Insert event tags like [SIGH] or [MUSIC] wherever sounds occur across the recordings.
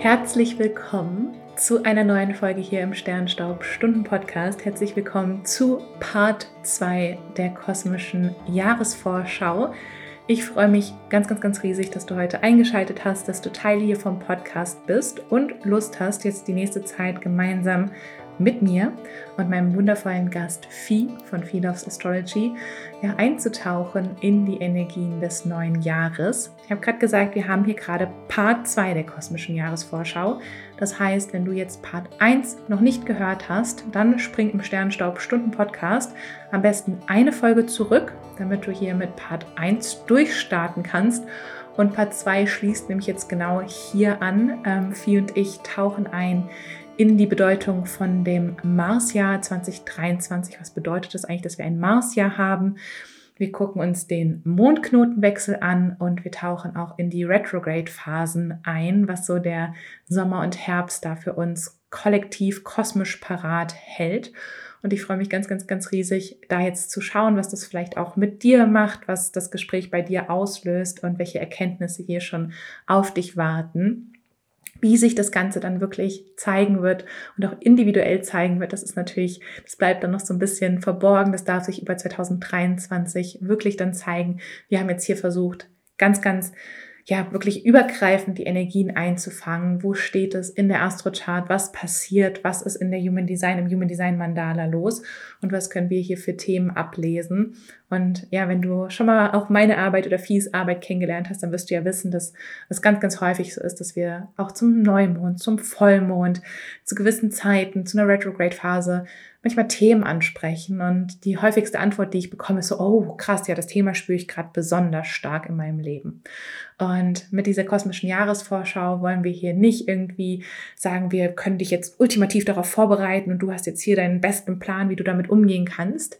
Herzlich willkommen zu einer neuen Folge hier im Sternstaub Stunden Podcast. Herzlich willkommen zu Part 2 der kosmischen Jahresvorschau. Ich freue mich ganz, ganz, ganz riesig, dass du heute eingeschaltet hast, dass du Teil hier vom Podcast bist und Lust hast, jetzt die nächste Zeit gemeinsam mit mir und meinem wundervollen Gast Fee von Fee Loves Astrology ja, einzutauchen in die Energien des neuen Jahres. Ich habe gerade gesagt, wir haben hier gerade Part 2 der kosmischen Jahresvorschau. Das heißt, wenn du jetzt Part 1 noch nicht gehört hast, dann spring im Sternstaub Stunden Podcast am besten eine Folge zurück, damit du hier mit Part 1 durchstarten kannst. Und Part 2 schließt nämlich jetzt genau hier an. Ähm, Vieh und ich tauchen ein in die Bedeutung von dem Marsjahr 2023. Was bedeutet das eigentlich, dass wir ein Marsjahr haben? Wir gucken uns den Mondknotenwechsel an und wir tauchen auch in die Retrograde-Phasen ein, was so der Sommer und Herbst da für uns kollektiv kosmisch parat hält. Und ich freue mich ganz, ganz, ganz riesig, da jetzt zu schauen, was das vielleicht auch mit dir macht, was das Gespräch bei dir auslöst und welche Erkenntnisse hier schon auf dich warten wie sich das Ganze dann wirklich zeigen wird und auch individuell zeigen wird, das ist natürlich, das bleibt dann noch so ein bisschen verborgen. Das darf sich über 2023 wirklich dann zeigen. Wir haben jetzt hier versucht, ganz, ganz ja wirklich übergreifend die Energien einzufangen. Wo steht es in der Astrochart? Was passiert? Was ist in der Human Design, im Human Design Mandala los? Und was können wir hier für Themen ablesen? Und ja, wenn du schon mal auch meine Arbeit oder Fies Arbeit kennengelernt hast, dann wirst du ja wissen, dass es ganz, ganz häufig so ist, dass wir auch zum Neumond, zum Vollmond, zu gewissen Zeiten, zu einer Retrograde-Phase manchmal Themen ansprechen. Und die häufigste Antwort, die ich bekomme, ist so, oh krass, ja, das Thema spüre ich gerade besonders stark in meinem Leben. Und mit dieser kosmischen Jahresvorschau wollen wir hier nicht irgendwie sagen, wir können dich jetzt ultimativ darauf vorbereiten und du hast jetzt hier deinen besten Plan, wie du damit umgehen kannst,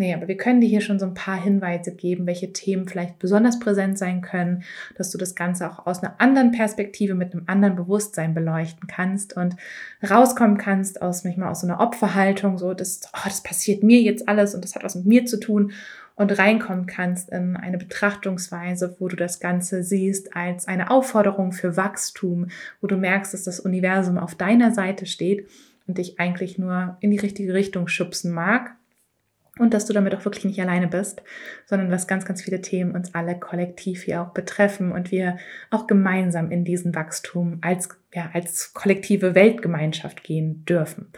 Nee, aber wir können dir hier schon so ein paar Hinweise geben, welche Themen vielleicht besonders präsent sein können, dass du das Ganze auch aus einer anderen Perspektive mit einem anderen Bewusstsein beleuchten kannst und rauskommen kannst aus manchmal aus so einer Opferhaltung, so das, oh, das passiert mir jetzt alles und das hat was mit mir zu tun und reinkommen kannst in eine Betrachtungsweise, wo du das Ganze siehst als eine Aufforderung für Wachstum, wo du merkst, dass das Universum auf deiner Seite steht und dich eigentlich nur in die richtige Richtung schubsen mag und dass du damit auch wirklich nicht alleine bist, sondern dass ganz, ganz viele Themen uns alle kollektiv hier auch betreffen und wir auch gemeinsam in diesen Wachstum als, ja, als kollektive Weltgemeinschaft gehen dürfen.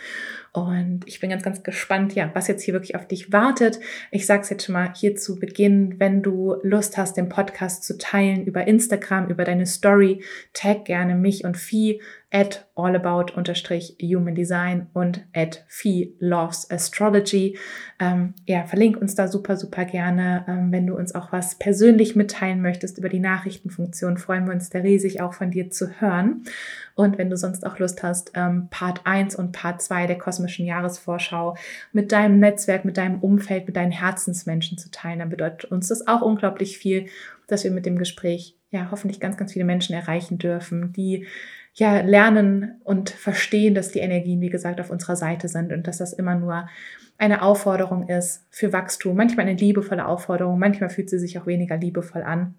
Und ich bin ganz, ganz gespannt, ja, was jetzt hier wirklich auf dich wartet. Ich sage es jetzt schon mal hier zu Beginn, wenn du Lust hast, den Podcast zu teilen über Instagram, über deine Story, tag gerne mich und Vieh at allabout-human design und at Fee loves astrology. Ähm, ja, verlink uns da super, super gerne. Ähm, wenn du uns auch was persönlich mitteilen möchtest über die Nachrichtenfunktion, freuen wir uns da riesig auch von dir zu hören. Und wenn du sonst auch Lust hast, ähm, Part 1 und Part 2 der kosmischen Jahresvorschau mit deinem Netzwerk, mit deinem Umfeld, mit deinen Herzensmenschen zu teilen, dann bedeutet uns das auch unglaublich viel, dass wir mit dem Gespräch ja hoffentlich ganz, ganz viele Menschen erreichen dürfen, die ja lernen und verstehen, dass die Energien, wie gesagt, auf unserer Seite sind und dass das immer nur eine Aufforderung ist für Wachstum, manchmal eine liebevolle Aufforderung, manchmal fühlt sie sich auch weniger liebevoll an.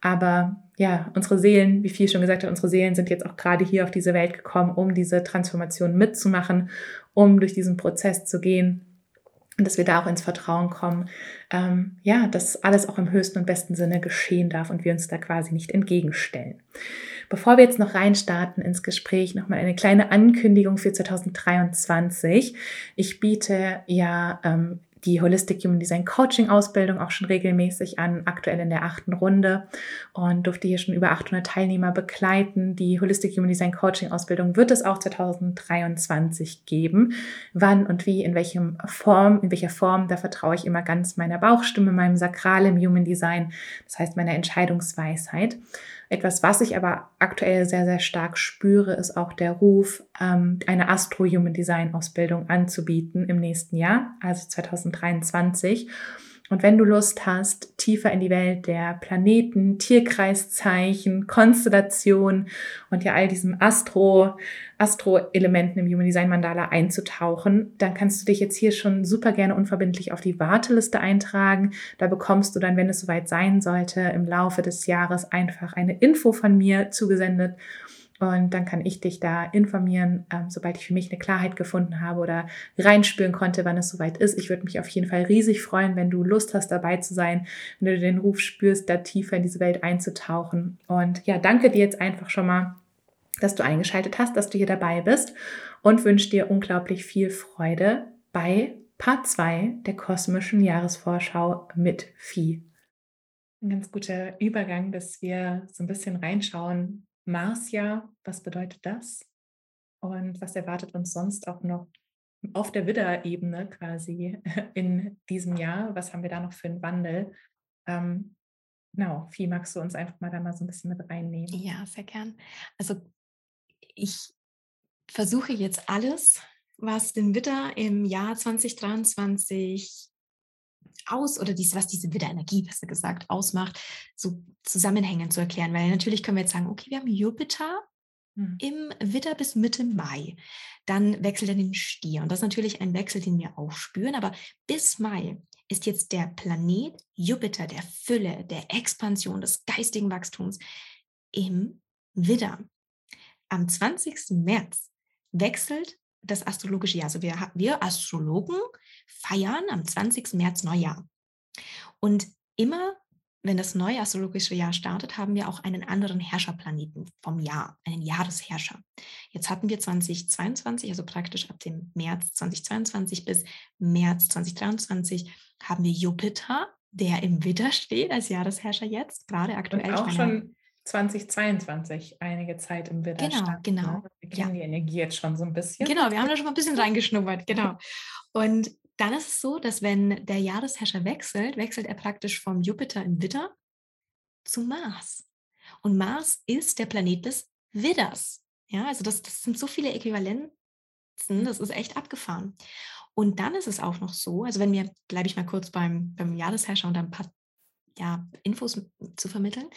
Aber ja, unsere Seelen, wie viel schon gesagt hat, unsere Seelen sind jetzt auch gerade hier auf diese Welt gekommen, um diese Transformation mitzumachen, um durch diesen Prozess zu gehen und dass wir da auch ins Vertrauen kommen, ähm, ja, dass alles auch im höchsten und besten Sinne geschehen darf und wir uns da quasi nicht entgegenstellen. Bevor wir jetzt noch reinstarten ins Gespräch, nochmal eine kleine Ankündigung für 2023. Ich biete ja ähm, die Holistic Human Design Coaching Ausbildung auch schon regelmäßig an, aktuell in der achten Runde und durfte hier schon über 800 Teilnehmer begleiten. Die Holistic Human Design Coaching Ausbildung wird es auch 2023 geben. Wann und wie, in welchem Form, in welcher Form, da vertraue ich immer ganz meiner Bauchstimme, meinem Sakral im Human Design, das heißt meiner Entscheidungsweisheit. Etwas, was ich aber aktuell sehr, sehr stark spüre, ist auch der Ruf, ähm, eine Astro-Human Design-Ausbildung anzubieten im nächsten Jahr, also 2023. Und wenn du Lust hast, tiefer in die Welt der Planeten, Tierkreiszeichen, Konstellationen und ja all diesem Astro, Astro-Elementen im Human Design Mandala einzutauchen, dann kannst du dich jetzt hier schon super gerne unverbindlich auf die Warteliste eintragen. Da bekommst du dann, wenn es soweit sein sollte, im Laufe des Jahres einfach eine Info von mir zugesendet Und dann kann ich dich da informieren, ähm, sobald ich für mich eine Klarheit gefunden habe oder reinspüren konnte, wann es soweit ist. Ich würde mich auf jeden Fall riesig freuen, wenn du Lust hast, dabei zu sein, wenn du den Ruf spürst, da tiefer in diese Welt einzutauchen. Und ja, danke dir jetzt einfach schon mal, dass du eingeschaltet hast, dass du hier dabei bist und wünsche dir unglaublich viel Freude bei Part 2 der kosmischen Jahresvorschau mit Vieh. Ein ganz guter Übergang, dass wir so ein bisschen reinschauen, Marsjahr, was bedeutet das? Und was erwartet uns sonst auch noch auf der Widder-Ebene quasi [LAUGHS] in diesem Jahr? Was haben wir da noch für einen Wandel? Ähm, genau, Vieh, magst du uns einfach mal da mal so ein bisschen mit reinnehmen? Ja, sehr gern. Also ich versuche jetzt alles, was den Widder im Jahr 2023 aus oder dies, was diese Widderenergie, besser gesagt, ausmacht, so zusammenhängend zu erklären. Weil natürlich können wir jetzt sagen, okay, wir haben Jupiter hm. im Widder bis Mitte Mai. Dann wechselt er den Stier. Und das ist natürlich ein Wechsel, den wir auch spüren. Aber bis Mai ist jetzt der Planet Jupiter der Fülle, der Expansion, des geistigen Wachstums im Widder. Am 20. März wechselt das astrologische Jahr. Also wir, wir Astrologen feiern am 20. März Neujahr. Und immer, wenn das neue astrologische Jahr startet, haben wir auch einen anderen Herrscherplaneten vom Jahr, einen Jahresherrscher. Jetzt hatten wir 2022, also praktisch ab dem März 2022 bis März 2023, haben wir Jupiter, der im Widder steht als Jahresherrscher jetzt, gerade aktuell. Und auch schon 2022 einige Zeit im Widder Genau, stand, genau. Ne? Wir kennen ja. die Energie jetzt schon so ein bisschen. Genau, wir haben da schon mal ein bisschen reingeschnuppert, genau. Und dann ist es so, dass wenn der Jahresherrscher wechselt, wechselt er praktisch vom Jupiter im Widder zu Mars. Und Mars ist der Planet des Widders. Ja, also das, das sind so viele Äquivalenzen, das ist echt abgefahren. Und dann ist es auch noch so, also wenn wir, bleibe ich mal kurz beim, beim Jahresherrscher und ein paar ja, Infos zu vermitteln.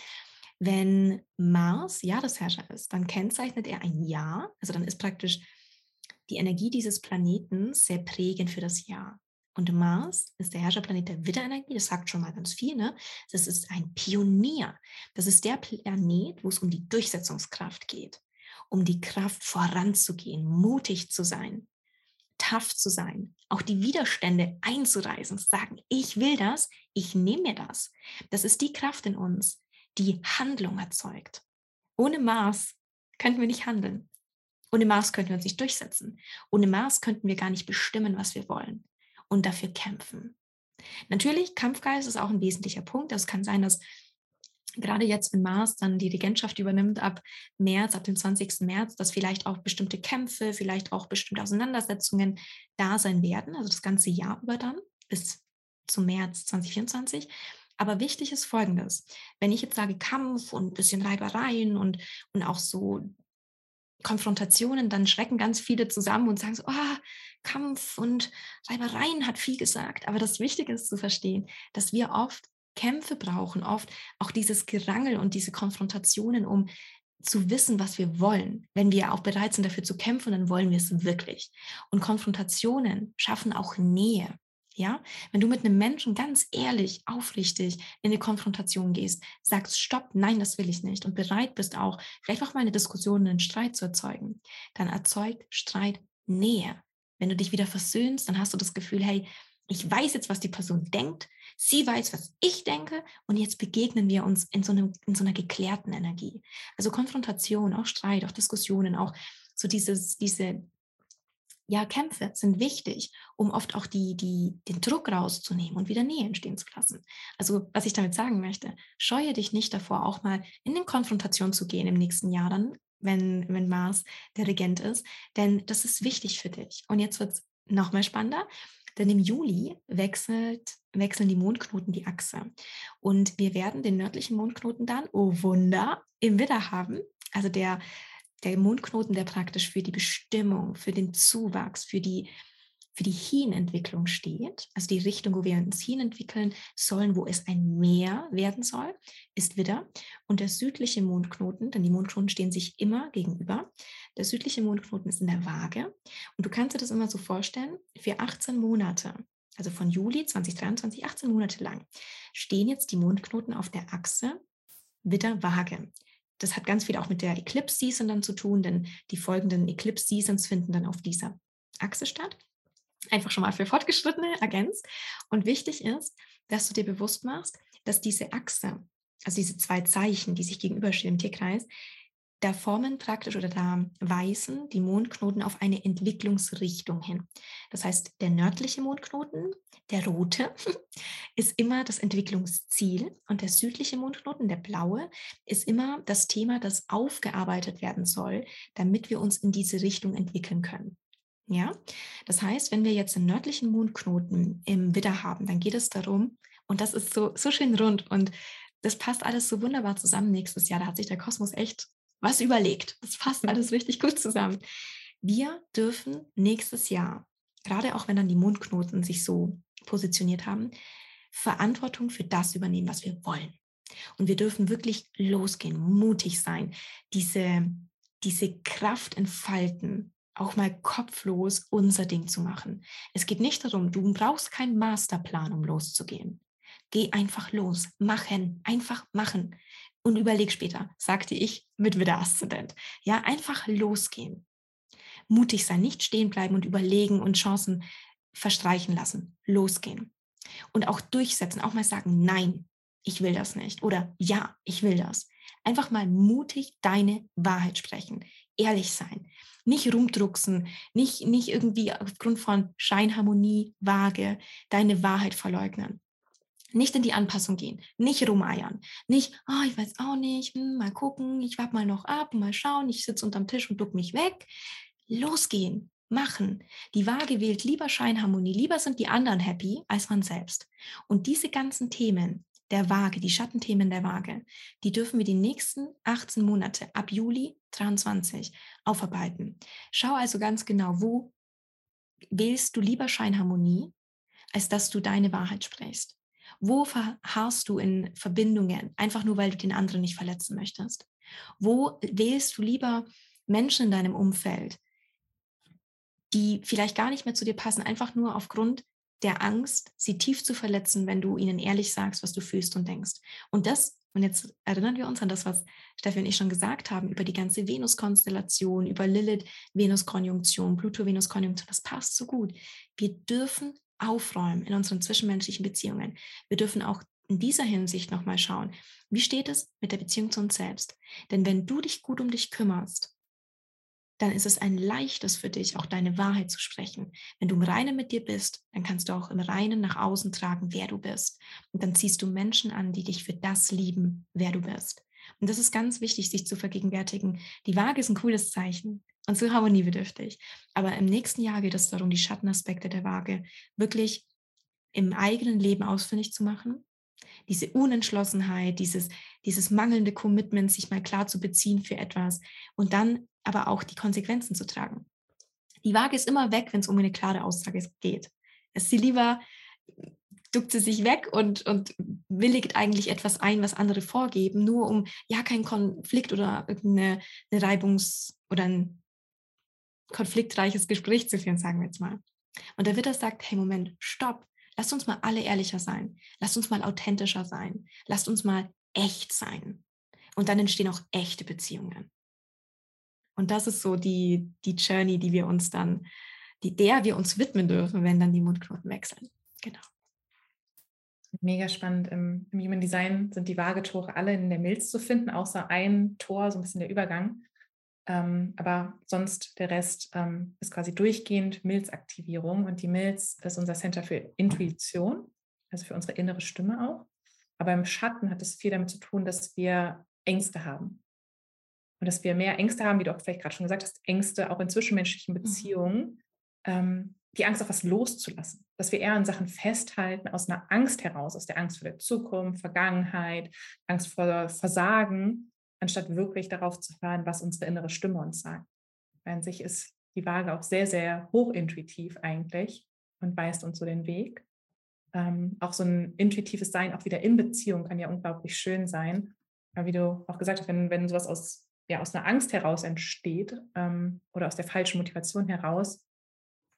Wenn Mars Jahresherrscher ist, dann kennzeichnet er ein Jahr, also dann ist praktisch die Energie dieses Planeten sehr prägend für das Jahr. Und Mars ist der Herrscherplanet der Widderenergie, das sagt schon mal ganz viel. Ne? Das ist ein Pionier. Das ist der Planet, wo es um die Durchsetzungskraft geht, um die Kraft voranzugehen, mutig zu sein, tough zu sein, auch die Widerstände einzureißen, zu sagen, ich will das, ich nehme mir das. Das ist die Kraft in uns, die Handlung erzeugt. Ohne Mars könnten wir nicht handeln. Ohne Mars könnten wir uns nicht durchsetzen. Ohne Mars könnten wir gar nicht bestimmen, was wir wollen und dafür kämpfen. Natürlich, Kampfgeist ist auch ein wesentlicher Punkt. Es kann sein, dass gerade jetzt, wenn Mars dann die Regentschaft übernimmt, ab März, ab dem 20. März, dass vielleicht auch bestimmte Kämpfe, vielleicht auch bestimmte Auseinandersetzungen da sein werden, also das ganze Jahr über dann, bis zum März 2024. Aber wichtig ist Folgendes. Wenn ich jetzt sage Kampf und ein bisschen Reibereien und, und auch so Konfrontationen, dann schrecken ganz viele zusammen und sagen so, oh, Kampf und Reibereien hat viel gesagt. Aber das Wichtige ist zu verstehen, dass wir oft Kämpfe brauchen, oft auch dieses Gerangel und diese Konfrontationen, um zu wissen, was wir wollen. Wenn wir auch bereit sind, dafür zu kämpfen, dann wollen wir es wirklich. Und Konfrontationen schaffen auch Nähe. Ja, wenn du mit einem Menschen ganz ehrlich, aufrichtig in eine Konfrontation gehst, sagst, stopp, nein, das will ich nicht und bereit bist auch, vielleicht auch mal eine Diskussion, einen Streit zu erzeugen, dann erzeugt Streit Nähe. Wenn du dich wieder versöhnst, dann hast du das Gefühl, hey, ich weiß jetzt, was die Person denkt, sie weiß, was ich denke und jetzt begegnen wir uns in so, einem, in so einer geklärten Energie. Also Konfrontation, auch Streit, auch Diskussionen, auch so dieses, diese ja, Kämpfe sind wichtig, um oft auch die, die, den Druck rauszunehmen und wieder Nähe entstehen zu lassen. Also, was ich damit sagen möchte, scheue dich nicht davor, auch mal in eine Konfrontation zu gehen im nächsten Jahr dann, wenn, wenn Mars der Regent ist, denn das ist wichtig für dich. Und jetzt wird es nochmal spannender, denn im Juli wechselt, wechseln die Mondknoten die Achse. Und wir werden den nördlichen Mondknoten dann, oh Wunder, im Widder haben. Also der der Mondknoten, der praktisch für die Bestimmung, für den Zuwachs, für die, für die Hin-Entwicklung steht, also die Richtung, wo wir uns hin entwickeln sollen, wo es ein Meer werden soll, ist Widder. Und der südliche Mondknoten, denn die Mondknoten stehen sich immer gegenüber, der südliche Mondknoten ist in der Waage. Und du kannst dir das immer so vorstellen, für 18 Monate, also von Juli 2023, 18 Monate lang, stehen jetzt die Mondknoten auf der Achse Widder-Waage. Das hat ganz viel auch mit der Eclipse Season dann zu tun, denn die folgenden Eclipse Seasons finden dann auf dieser Achse statt. Einfach schon mal für Fortgeschrittene ergänzt. Und wichtig ist, dass du dir bewusst machst, dass diese Achse, also diese zwei Zeichen, die sich gegenüberstehen im Tierkreis, da formen praktisch oder da weisen die Mondknoten auf eine Entwicklungsrichtung hin. Das heißt, der nördliche Mondknoten, der rote, [LAUGHS] ist immer das Entwicklungsziel und der südliche Mondknoten, der blaue, ist immer das Thema, das aufgearbeitet werden soll, damit wir uns in diese Richtung entwickeln können. Ja, das heißt, wenn wir jetzt den nördlichen Mondknoten im Widder haben, dann geht es darum, und das ist so, so schön rund und das passt alles so wunderbar zusammen nächstes Jahr. Da hat sich der Kosmos echt was überlegt. Das passt alles richtig gut zusammen. Wir dürfen nächstes Jahr, gerade auch wenn dann die Mondknoten sich so positioniert haben, Verantwortung für das übernehmen, was wir wollen. Und wir dürfen wirklich losgehen, mutig sein, diese, diese Kraft entfalten, auch mal kopflos unser Ding zu machen. Es geht nicht darum, du brauchst keinen Masterplan, um loszugehen. Geh einfach los, machen, einfach machen und überleg später, sagte ich mit Widder-Aszendent. Ja, einfach losgehen. Mutig sein, nicht stehen bleiben und überlegen und Chancen verstreichen lassen. Losgehen. Und auch durchsetzen, auch mal sagen, nein, ich will das nicht. Oder ja, ich will das. Einfach mal mutig deine Wahrheit sprechen. Ehrlich sein. Nicht rumdrucksen, nicht, nicht irgendwie aufgrund von Scheinharmonie, vage, deine Wahrheit verleugnen. Nicht in die Anpassung gehen, nicht rumeiern, nicht, oh, ich weiß auch nicht, hm, mal gucken, ich warte mal noch ab, mal schauen, ich sitze unterm Tisch und duck mich weg. Losgehen, machen. Die Waage wählt lieber Scheinharmonie, lieber sind die anderen happy als man selbst. Und diese ganzen Themen der Waage, die Schattenthemen der Waage, die dürfen wir die nächsten 18 Monate ab Juli 23 aufarbeiten. Schau also ganz genau, wo wählst du lieber Scheinharmonie, als dass du deine Wahrheit sprichst. Wo verharrst du in Verbindungen, einfach nur weil du den anderen nicht verletzen möchtest? Wo wählst du lieber Menschen in deinem Umfeld, die vielleicht gar nicht mehr zu dir passen, einfach nur aufgrund der Angst, sie tief zu verletzen, wenn du ihnen ehrlich sagst, was du fühlst und denkst. Und das, und jetzt erinnern wir uns an das, was Steffi und ich schon gesagt haben, über die ganze Venus-Konstellation, über Lilith-Venus-Konjunktion, Pluto-Venus-Konjunktion, das passt so gut. Wir dürfen aufräumen in unseren zwischenmenschlichen Beziehungen. Wir dürfen auch in dieser Hinsicht nochmal schauen, wie steht es mit der Beziehung zu uns selbst? Denn wenn du dich gut um dich kümmerst, dann ist es ein leichtes für dich, auch deine Wahrheit zu sprechen. Wenn du im Reinen mit dir bist, dann kannst du auch im Reinen nach außen tragen, wer du bist. Und dann ziehst du Menschen an, die dich für das lieben, wer du bist. Und das ist ganz wichtig, sich zu vergegenwärtigen. Die Waage ist ein cooles Zeichen und so harmoniebedürftig. Aber im nächsten Jahr geht es darum, die Schattenaspekte der Waage wirklich im eigenen Leben ausfindig zu machen. Diese Unentschlossenheit, dieses, dieses mangelnde Commitment, sich mal klar zu beziehen für etwas und dann aber auch die Konsequenzen zu tragen. Die Waage ist immer weg, wenn es um eine klare Aussage geht. Es sie lieber, duckt sie sich weg und, und willigt eigentlich etwas ein, was andere vorgeben, nur um ja keinen Konflikt oder irgendeine eine Reibungs- oder ein konfliktreiches Gespräch zu führen, sagen wir jetzt mal. Und der Witter sagt, hey, Moment, stopp. Lasst uns mal alle ehrlicher sein. Lasst uns mal authentischer sein. Lasst uns mal echt sein. Und dann entstehen auch echte Beziehungen. Und das ist so die, die Journey, die wir uns dann, die, der wir uns widmen dürfen, wenn dann die Mundknoten wechseln. Genau. Mega spannend. Im, Im, Human Design sind die Waagetore alle in der Milz zu finden, außer ein Tor, so ein bisschen der Übergang. Ähm, aber sonst der Rest ähm, ist quasi durchgehend Milzaktivierung und die Milz ist unser Center für Intuition, also für unsere innere Stimme auch. Aber im Schatten hat es viel damit zu tun, dass wir Ängste haben. Und dass wir mehr Ängste haben, wie du auch vielleicht gerade schon gesagt hast, Ängste auch in zwischenmenschlichen mhm. Beziehungen, ähm, die Angst auf was loszulassen. Dass wir eher an Sachen festhalten aus einer Angst heraus, aus der Angst vor der Zukunft, Vergangenheit, Angst vor Versagen anstatt wirklich darauf zu hören, was unsere innere Stimme uns sagt. An sich ist die Waage auch sehr, sehr hochintuitiv eigentlich und weist uns so den Weg. Ähm, auch so ein intuitives Sein, auch wieder in Beziehung, kann ja unglaublich schön sein. Aber wie du auch gesagt hast, wenn, wenn sowas aus, ja, aus einer Angst heraus entsteht ähm, oder aus der falschen Motivation heraus,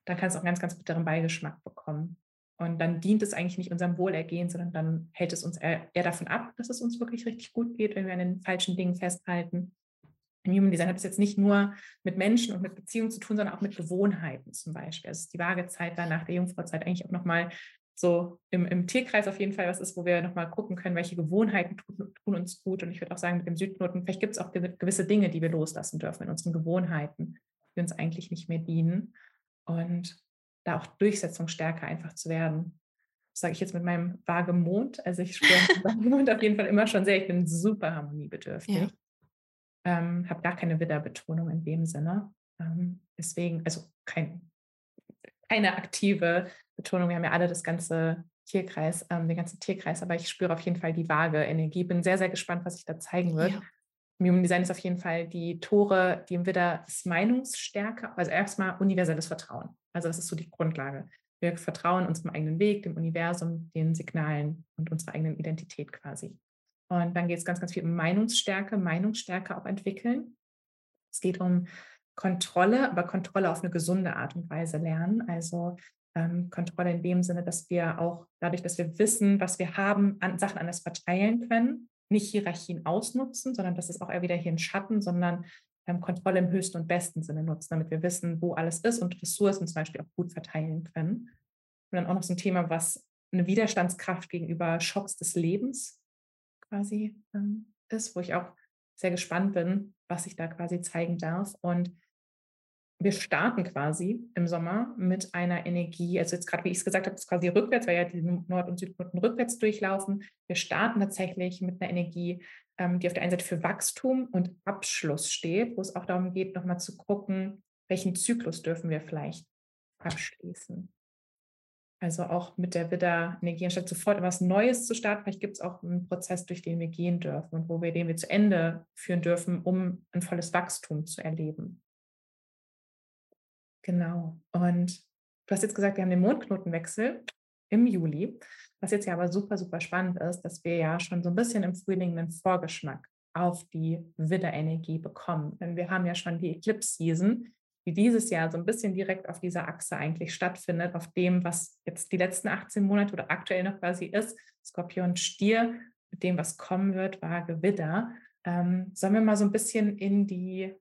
dann kann es auch einen ganz, ganz bitteren Beigeschmack bekommen. Und dann dient es eigentlich nicht unserem Wohlergehen, sondern dann hält es uns eher, davon ab, dass es uns wirklich richtig gut geht, wenn wir an den falschen Dingen festhalten. Im Human Design hat es jetzt nicht nur mit Menschen und mit Beziehungen zu tun, sondern auch mit Gewohnheiten zum Beispiel. Also die Waagezeit dann nach der Jungfrauzeit eigentlich auch nochmal so im, im Tierkreis auf jeden Fall was ist, wo wir nochmal gucken können, welche Gewohnheiten tun, tun uns gut. Und ich würde auch sagen, mit dem Südknoten, vielleicht gibt es auch gewisse Dinge, die wir loslassen dürfen in unseren Gewohnheiten, die uns eigentlich nicht mehr dienen. Und da auch Durchsetzungsstärke einfach zu werden. Das sage ich jetzt mit meinem Wagemond. Also ich spüre Wagemond [LAUGHS] auf jeden Fall immer schon sehr. Ich bin super harmoniebedürftig. Ja. Ähm, habe gar keine Widderbetonung in dem Sinne. Ähm, deswegen, also kein, keine aktive Betonung. Wir haben ja alle das ganze Tierkreis, ähm, den ganzen Tierkreis, aber ich spüre auf jeden Fall die vage Energie. Bin sehr, sehr gespannt, was sich da zeigen wird. Ja. Im Human Design ist auf jeden Fall die Tore, die im Widder ist Meinungsstärke, also erstmal universelles Vertrauen. Also das ist so die Grundlage. Wir vertrauen unserem eigenen Weg, dem Universum, den Signalen und unserer eigenen Identität quasi. Und dann geht es ganz, ganz viel um Meinungsstärke, Meinungsstärke auch entwickeln. Es geht um Kontrolle, aber Kontrolle auf eine gesunde Art und Weise lernen. Also ähm, Kontrolle in dem Sinne, dass wir auch dadurch, dass wir wissen, was wir haben, an Sachen anders verteilen können, nicht Hierarchien ausnutzen, sondern das ist auch eher wieder hier ein Schatten, sondern ähm, Kontrolle im höchsten und besten Sinne nutzen, damit wir wissen, wo alles ist und Ressourcen zum Beispiel auch gut verteilen können. Und dann auch noch so ein Thema, was eine Widerstandskraft gegenüber Schocks des Lebens quasi ähm, ist, wo ich auch sehr gespannt bin, was sich da quasi zeigen darf. Und wir starten quasi im Sommer mit einer Energie, also jetzt gerade, wie ich es gesagt habe, ist quasi rückwärts, weil ja die Nord- und Südnoten rückwärts durchlaufen. Wir starten tatsächlich mit einer Energie, ähm, die auf der einen Seite für Wachstum und Abschluss steht, wo es auch darum geht, nochmal zu gucken, welchen Zyklus dürfen wir vielleicht abschließen. Also auch mit der Widder-Energie, anstatt sofort etwas Neues zu starten, vielleicht gibt es auch einen Prozess, durch den wir gehen dürfen und wo wir den wir zu Ende führen dürfen, um ein volles Wachstum zu erleben. Genau. Und du hast jetzt gesagt, wir haben den Mondknotenwechsel im Juli. Was jetzt ja aber super, super spannend ist, dass wir ja schon so ein bisschen im Frühling einen Vorgeschmack auf die Widderenergie bekommen. Denn wir haben ja schon die Eclipse-Season, die dieses Jahr so ein bisschen direkt auf dieser Achse eigentlich stattfindet, auf dem, was jetzt die letzten 18 Monate oder aktuell noch quasi ist, Skorpion Stier, mit dem, was kommen wird, Waage Widder. Ähm, sollen wir mal so ein bisschen in die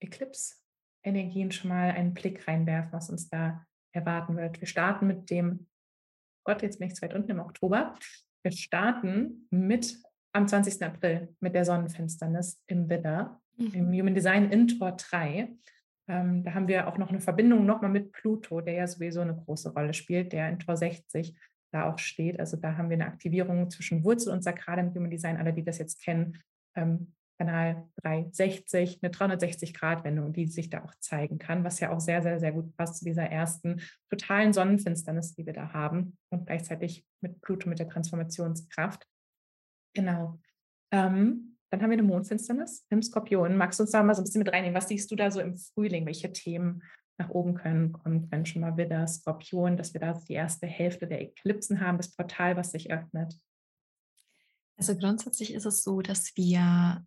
Eclipse Energien schon mal einen Blick reinwerfen, was uns da erwarten wird. Wir starten mit dem, Gott, jetzt bin ich zu weit unten im Oktober. Wir starten mit am 20. April mit der Sonnenfinsternis im Widder, mhm. im Human Design in Tor 3. Ähm, da haben wir auch noch eine Verbindung nochmal mit Pluto, der ja sowieso eine große Rolle spielt, der in Tor 60 da auch steht. Also da haben wir eine Aktivierung zwischen Wurzel und Sakrale im Human Design. Alle, die das jetzt kennen, ähm, Kanal 360, eine 360-Grad-Wendung, die sich da auch zeigen kann, was ja auch sehr, sehr, sehr gut passt zu dieser ersten totalen Sonnenfinsternis, die wir da haben und gleichzeitig mit Pluto, mit der Transformationskraft. Genau. Ähm, dann haben wir eine Mondfinsternis im Skorpion. Magst du uns da mal so ein bisschen mit reinnehmen? Was siehst du da so im Frühling? Welche Themen nach oben können? Kommt dann schon mal wieder Skorpion, dass wir da die erste Hälfte der Eklipsen haben, das Portal, was sich öffnet? Also grundsätzlich ist es so, dass wir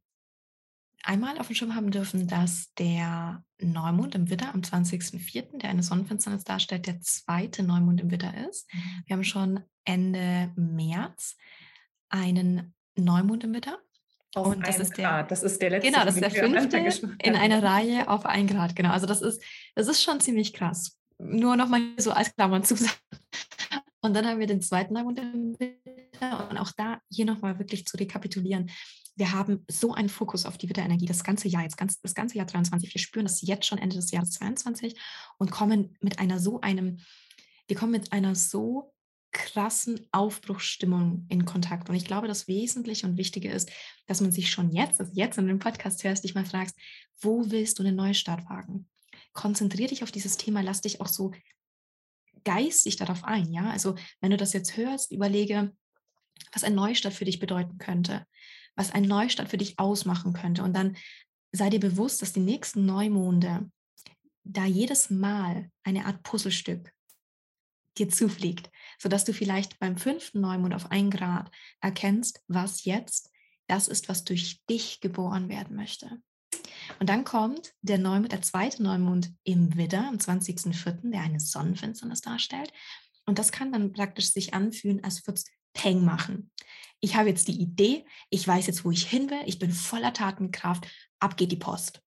einmal auf dem Schirm haben dürfen, dass der Neumond im Widder am 20.04., der eine Sonnenfinsternis darstellt, der zweite Neumond im Widder ist. Mhm. Wir haben schon Ende März einen Neumond im Widder. Auf und das ist der, Grad. das ist der letzte. Genau, das ist der fünfte in einer Reihe auf ein Grad. Genau, also das ist, das ist schon ziemlich krass. Nur nochmal so als Klammern zu sagen. Und dann haben wir den zweiten Neumond im Widder und auch da hier nochmal wirklich zu rekapitulieren wir haben so einen Fokus auf die Widderenergie das ganze Jahr, jetzt ganz, das ganze Jahr 23. Wir spüren das jetzt schon Ende des Jahres 22 und kommen mit einer so einem, wir kommen mit einer so krassen Aufbruchsstimmung in Kontakt. Und ich glaube, das Wesentliche und Wichtige ist, dass man sich schon jetzt, also jetzt in dem Podcast hörst, dich mal fragst, wo willst du einen Neustart wagen? Konzentriere dich auf dieses Thema, lass dich auch so geistig darauf ein, ja? Also, wenn du das jetzt hörst, überlege, was ein Neustart für dich bedeuten könnte was ein Neustart für dich ausmachen könnte. Und dann sei dir bewusst, dass die nächsten Neumonde da jedes Mal eine Art Puzzlestück dir zufliegt, sodass du vielleicht beim fünften Neumond auf ein Grad erkennst, was jetzt das ist, was durch dich geboren werden möchte. Und dann kommt der Neumond, der zweite Neumond im Widder am 20.04., der eine Sonnenfinsternis darstellt. Und das kann dann praktisch sich anfühlen, als würde es Peng machen. Ich habe jetzt die Idee, ich weiß jetzt, wo ich hin will, ich bin voller Tatenkraft, ab geht die Post.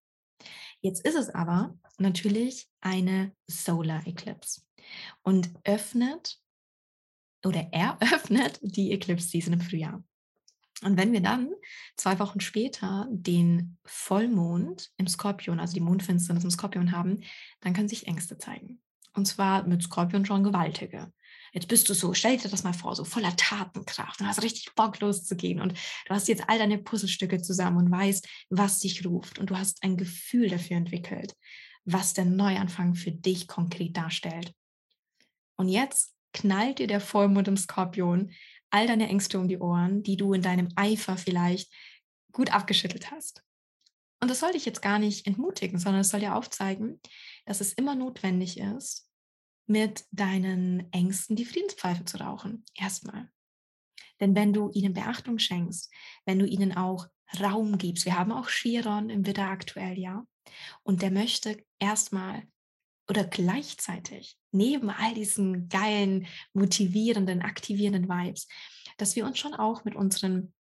Jetzt ist es aber natürlich eine Solar Eclipse und öffnet oder eröffnet die Eclipse Season im Frühjahr. Und wenn wir dann zwei Wochen später den Vollmond im Skorpion, also die Mondfinsternis im Skorpion haben, dann können sich Ängste zeigen. Und zwar mit Skorpion schon gewaltige. Jetzt bist du so, stell dir das mal vor, so voller Tatenkraft und hast richtig Bock loszugehen und du hast jetzt all deine Puzzlestücke zusammen und weißt, was dich ruft und du hast ein Gefühl dafür entwickelt, was der Neuanfang für dich konkret darstellt. Und jetzt knallt dir der Vollmond im Skorpion all deine Ängste um die Ohren, die du in deinem Eifer vielleicht gut abgeschüttelt hast. Und das soll dich jetzt gar nicht entmutigen, sondern es soll dir aufzeigen, dass es immer notwendig ist, mit deinen Ängsten die Friedenspfeife zu rauchen. Erstmal. Denn wenn du ihnen Beachtung schenkst, wenn du ihnen auch Raum gibst, wir haben auch Chiron im Widder aktuell, ja, und der möchte erstmal oder gleichzeitig neben all diesen geilen, motivierenden, aktivierenden Vibes, dass wir uns schon auch mit unseren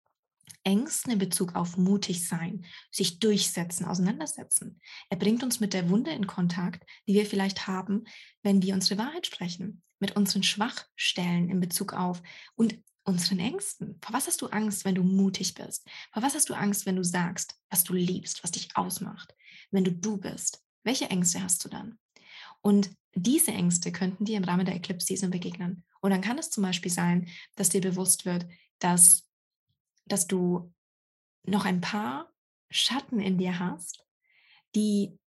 Ängsten in Bezug auf mutig sein, sich durchsetzen, auseinandersetzen. Er bringt uns mit der Wunde in Kontakt, die wir vielleicht haben, wenn wir unsere Wahrheit sprechen, mit unseren Schwachstellen in Bezug auf und unseren Ängsten. Vor was hast du Angst, wenn du mutig bist? Vor was hast du Angst, wenn du sagst, was du liebst, was dich ausmacht, wenn du du bist? Welche Ängste hast du dann? Und diese Ängste könnten dir im Rahmen der Eclipse Season begegnen. Und dann kann es zum Beispiel sein, dass dir bewusst wird, dass, dass du noch ein paar Schatten in dir hast, die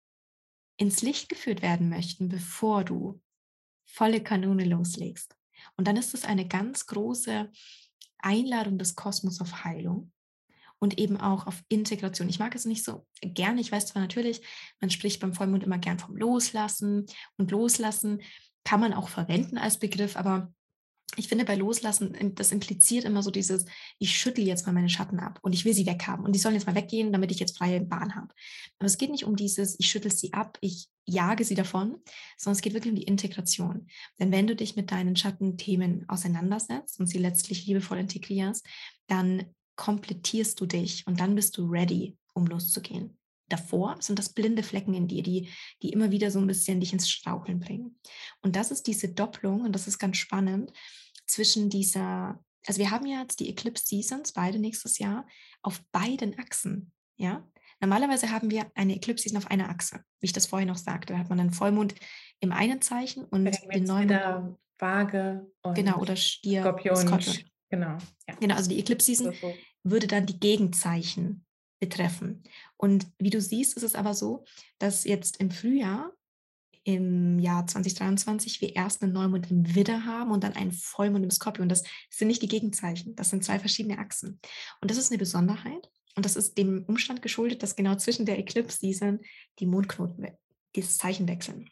ins Licht geführt werden möchten, bevor du volle Kanone loslegst. Und dann ist es eine ganz große Einladung des Kosmos auf Heilung und eben auch auf Integration. Ich mag es nicht so gerne. Ich weiß zwar natürlich, man spricht beim Vollmond immer gern vom Loslassen und Loslassen kann man auch verwenden als Begriff, aber ich finde bei Loslassen, das impliziert immer so dieses, ich schüttel jetzt mal meine Schatten ab und ich will sie weghaben und die sollen jetzt mal weggehen, damit ich jetzt freie Bahn habe. Aber es geht nicht um dieses, ich schüttel sie ab, ich jage sie davon, sondern es geht wirklich um die Integration. Denn wenn du dich mit deinen Schattenthemen auseinandersetzt und sie letztlich liebevoll integrierst, dann komplettierst du dich und dann bist du ready, um loszugehen. Davor sind das blinde Flecken in dir, die, die immer wieder so ein bisschen dich ins Straucheln bringen. Und das ist diese Doppelung, und das ist ganz spannend, zwischen dieser, also wir haben jetzt die Eclipse Seasons, beide nächstes Jahr, auf beiden Achsen. Ja, Normalerweise haben wir eine Eclipse Season auf einer Achse, wie ich das vorhin noch sagte. Da hat man einen Vollmond im einen Zeichen und den Neumond. Waage und genau, oder Stier, Skorpion. Skorpion. Genau. Ja. Genau, also die Eclipse Season so, so würde dann die Gegenzeichen betreffen. Und wie du siehst, ist es aber so, dass jetzt im Frühjahr, im Jahr 2023, wir erst einen Neumond im Widder haben und dann einen Vollmond im Skorpion. Das sind nicht die Gegenzeichen, das sind zwei verschiedene Achsen. Und das ist eine Besonderheit. Und das ist dem Umstand geschuldet, dass genau zwischen der Eclipse-Season die Mondknoten dieses Zeichen wechseln.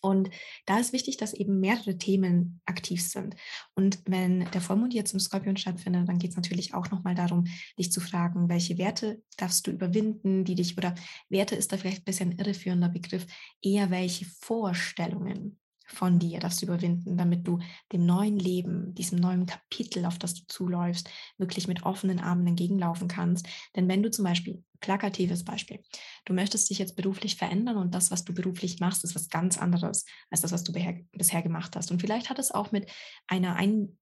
Und da ist wichtig, dass eben mehrere Themen aktiv sind. Und wenn der Vollmond jetzt im Skorpion stattfindet, dann geht es natürlich auch nochmal darum, dich zu fragen, welche Werte darfst du überwinden, die dich, oder Werte ist da vielleicht ein bisschen irreführender Begriff, eher welche Vorstellungen von dir, das überwinden, damit du dem neuen Leben, diesem neuen Kapitel, auf das du zuläufst, wirklich mit offenen Armen entgegenlaufen kannst. Denn wenn du zum Beispiel, plakatives Beispiel, du möchtest dich jetzt beruflich verändern und das, was du beruflich machst, ist was ganz anderes als das, was du bisher gemacht hast. Und vielleicht hat es auch mit einer ein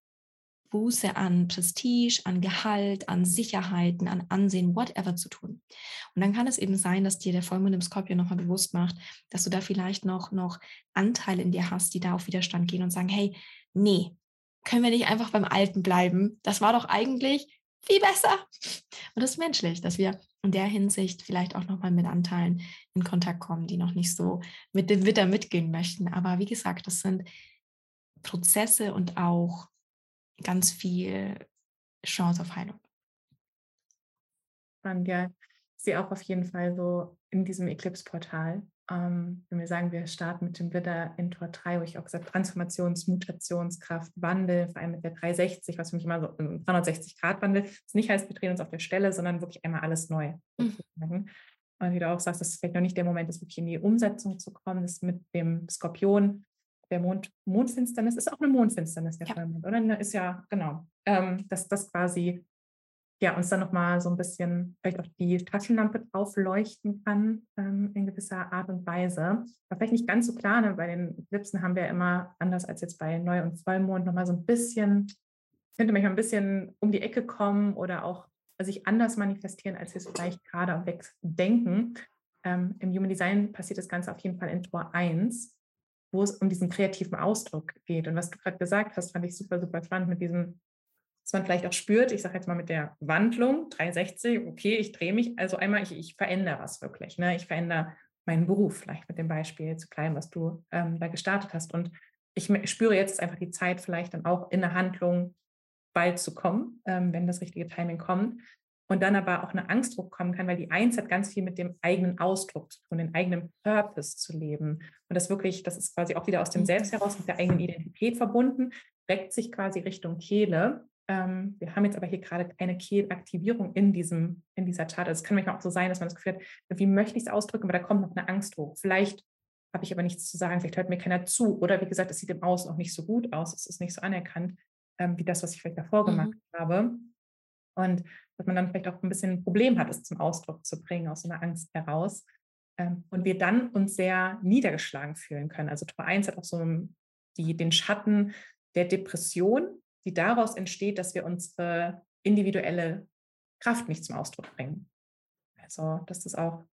Buße an Prestige, an Gehalt, an Sicherheiten, an Ansehen, whatever zu tun. Und dann kann es eben sein, dass dir der Vollmond im Skorpion nochmal bewusst macht, dass du da vielleicht noch, noch Anteile in dir hast, die da auf Widerstand gehen und sagen, hey, nee, können wir nicht einfach beim Alten bleiben? Das war doch eigentlich viel besser. Und das ist menschlich, dass wir in der Hinsicht vielleicht auch nochmal mit Anteilen in Kontakt kommen, die noch nicht so mit dem Witter mitgehen möchten. Aber wie gesagt, das sind Prozesse und auch ganz viel Chance auf Heilung. Spannend, ja. Ich sehe auch auf jeden Fall so in diesem Eclipse-Portal, ähm, wenn wir sagen, wir starten mit dem Widder in Tor 3, wo ich auch gesagt Transformations-, Mutationskraft, Wandel, vor allem mit der 360, was für mich immer so ein 360-Grad-Wandel, das nicht heißt, wir drehen uns auf der Stelle, sondern wirklich einmal alles neu. Mhm. Und wie du auch sagst, das ist vielleicht noch nicht der Moment, ist wirklich in die Umsetzung zu kommen, das mit dem Skorpion der Mond, Mondfinsternis ist auch eine Mondfinsternis, der Ja. Vollmond, oder? Ist ja, genau. Ähm, dass das quasi ja, uns dann nochmal so ein bisschen vielleicht auch die Taschenlampe drauf leuchten kann ähm, in gewisser Art und Weise. Aber vielleicht nicht ganz so klar, ne? bei den Eclipsen haben wir immer, anders als jetzt bei Neu- und Vollmond, nochmal so ein bisschen, könnte manchmal ein bisschen um die Ecke kommen oder auch sich anders manifestieren, als wir es vielleicht gerade denken. Ähm, Im Human Design passiert das Ganze auf jeden Fall in Tor 1, wo es um diesen kreativen Ausdruck geht. Und was du gerade gesagt hast, fand ich super, super spannend mit diesem dass man vielleicht auch spürt, ich sage jetzt mal mit der Wandlung 360, okay, ich drehe mich, also einmal, ich, ich verändere was wirklich. Ne? Ich verändere meinen Beruf, vielleicht mit dem Beispiel zu bleiben, was du ähm, da gestartet hast. Und ich spüre jetzt einfach die Zeit, vielleicht dann auch in eine Handlung bald zu kommen, ähm, wenn das richtige Timing kommt. Und dann aber auch eine Angstdruck kommen kann, weil die Eins hat ganz viel mit dem eigenen Ausdruck zu tun, den eigenen Purpose zu leben. Und das wirklich, das ist quasi auch wieder aus dem Selbst heraus, mit der eigenen Identität verbunden, reckt sich quasi Richtung Kehle ähm, wir haben jetzt aber hier gerade keine Kehlaktivierung in, diesem, in dieser Chart. Also es kann manchmal auch so sein, dass man das Gefühl hat, wie möchte ich es ausdrücken, aber da kommt noch eine Angst hoch. Vielleicht habe ich aber nichts zu sagen, vielleicht hört mir keiner zu. Oder wie gesagt, es sieht im Außen auch nicht so gut aus, es ist nicht so anerkannt, ähm, wie das, was ich vielleicht davor gemacht mhm. habe. Und dass man dann vielleicht auch ein bisschen ein Problem hat, es zum Ausdruck zu bringen, aus so einer Angst heraus. Ähm, und wir dann uns sehr niedergeschlagen fühlen können. Also Tor 1 hat auch so die, den Schatten der Depression, die daraus entsteht, dass wir unsere individuelle Kraft nicht zum Ausdruck bringen. Also, dass das auch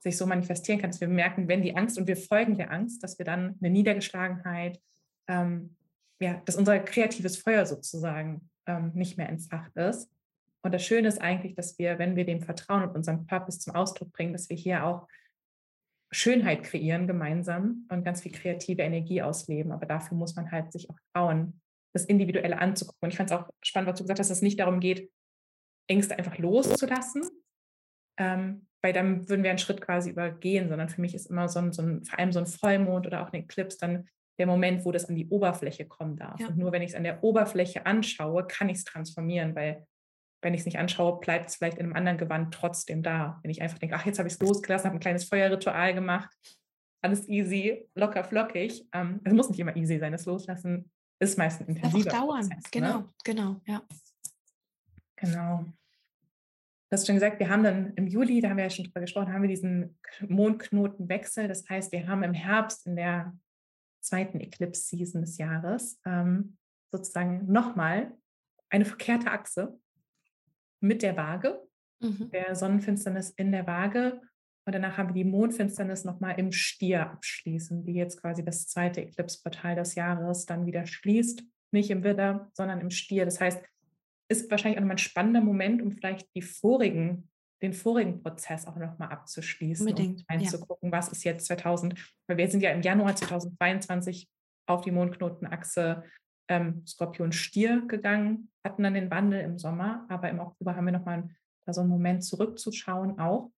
sich so manifestieren kann, dass wir merken, wenn die Angst und wir folgen der Angst, dass wir dann eine Niedergeschlagenheit, ähm, ja, dass unser kreatives Feuer sozusagen ähm, nicht mehr entfacht ist. Und das Schöne ist eigentlich, dass wir, wenn wir dem vertrauen und unseren Purpose zum Ausdruck bringen, dass wir hier auch Schönheit kreieren gemeinsam und ganz viel kreative Energie ausleben. Aber dafür muss man halt sich auch trauen, das Individuelle anzugucken. Und ich fand es auch spannend, was du gesagt hast, dass es nicht darum geht, Ängste einfach loszulassen, ähm, weil dann würden wir einen Schritt quasi übergehen, sondern für mich ist immer so ein, so ein, vor allem so ein Vollmond oder auch ein Eclipse dann der Moment, wo das an die Oberfläche kommen darf. Ja. Und nur wenn ich es an der Oberfläche anschaue, kann ich es transformieren, weil wenn ich es nicht anschaue, bleibt es vielleicht in einem anderen Gewand trotzdem da. Wenn ich einfach denke, ach, jetzt habe ich es losgelassen, habe ein kleines Feuerritual gemacht, alles easy, locker, flockig. Ähm, es muss nicht immer easy sein, das Loslassen ist meistens intensiver. Einfach dauern, Prozess, genau, ne? genau, ja. Genau. Du hast schon gesagt, wir haben dann im Juli, da haben wir ja schon drüber gesprochen, haben wir diesen Mondknotenwechsel. Das heißt, wir haben im Herbst in der zweiten Eclipse-Season des Jahres ähm, sozusagen nochmal eine verkehrte Achse mit der Waage, mhm. der Sonnenfinsternis in der Waage und danach haben wir die Mondfinsternis nochmal im Stier abschließen, die jetzt quasi das zweite Eclipse-Portal des Jahres dann wieder schließt. Nicht im Widder, sondern im Stier. Das heißt, ist wahrscheinlich auch nochmal ein spannender Moment, um vielleicht die vorigen, den vorigen Prozess auch nochmal abzuschließen Unbedingt, und einzugucken, ja. was ist jetzt 2000, weil wir sind ja im Januar 2022 auf die Mondknotenachse ähm, Skorpion-Stier gegangen, hatten dann den Wandel im Sommer, aber im Oktober haben wir nochmal da so einen Moment zurückzuschauen auch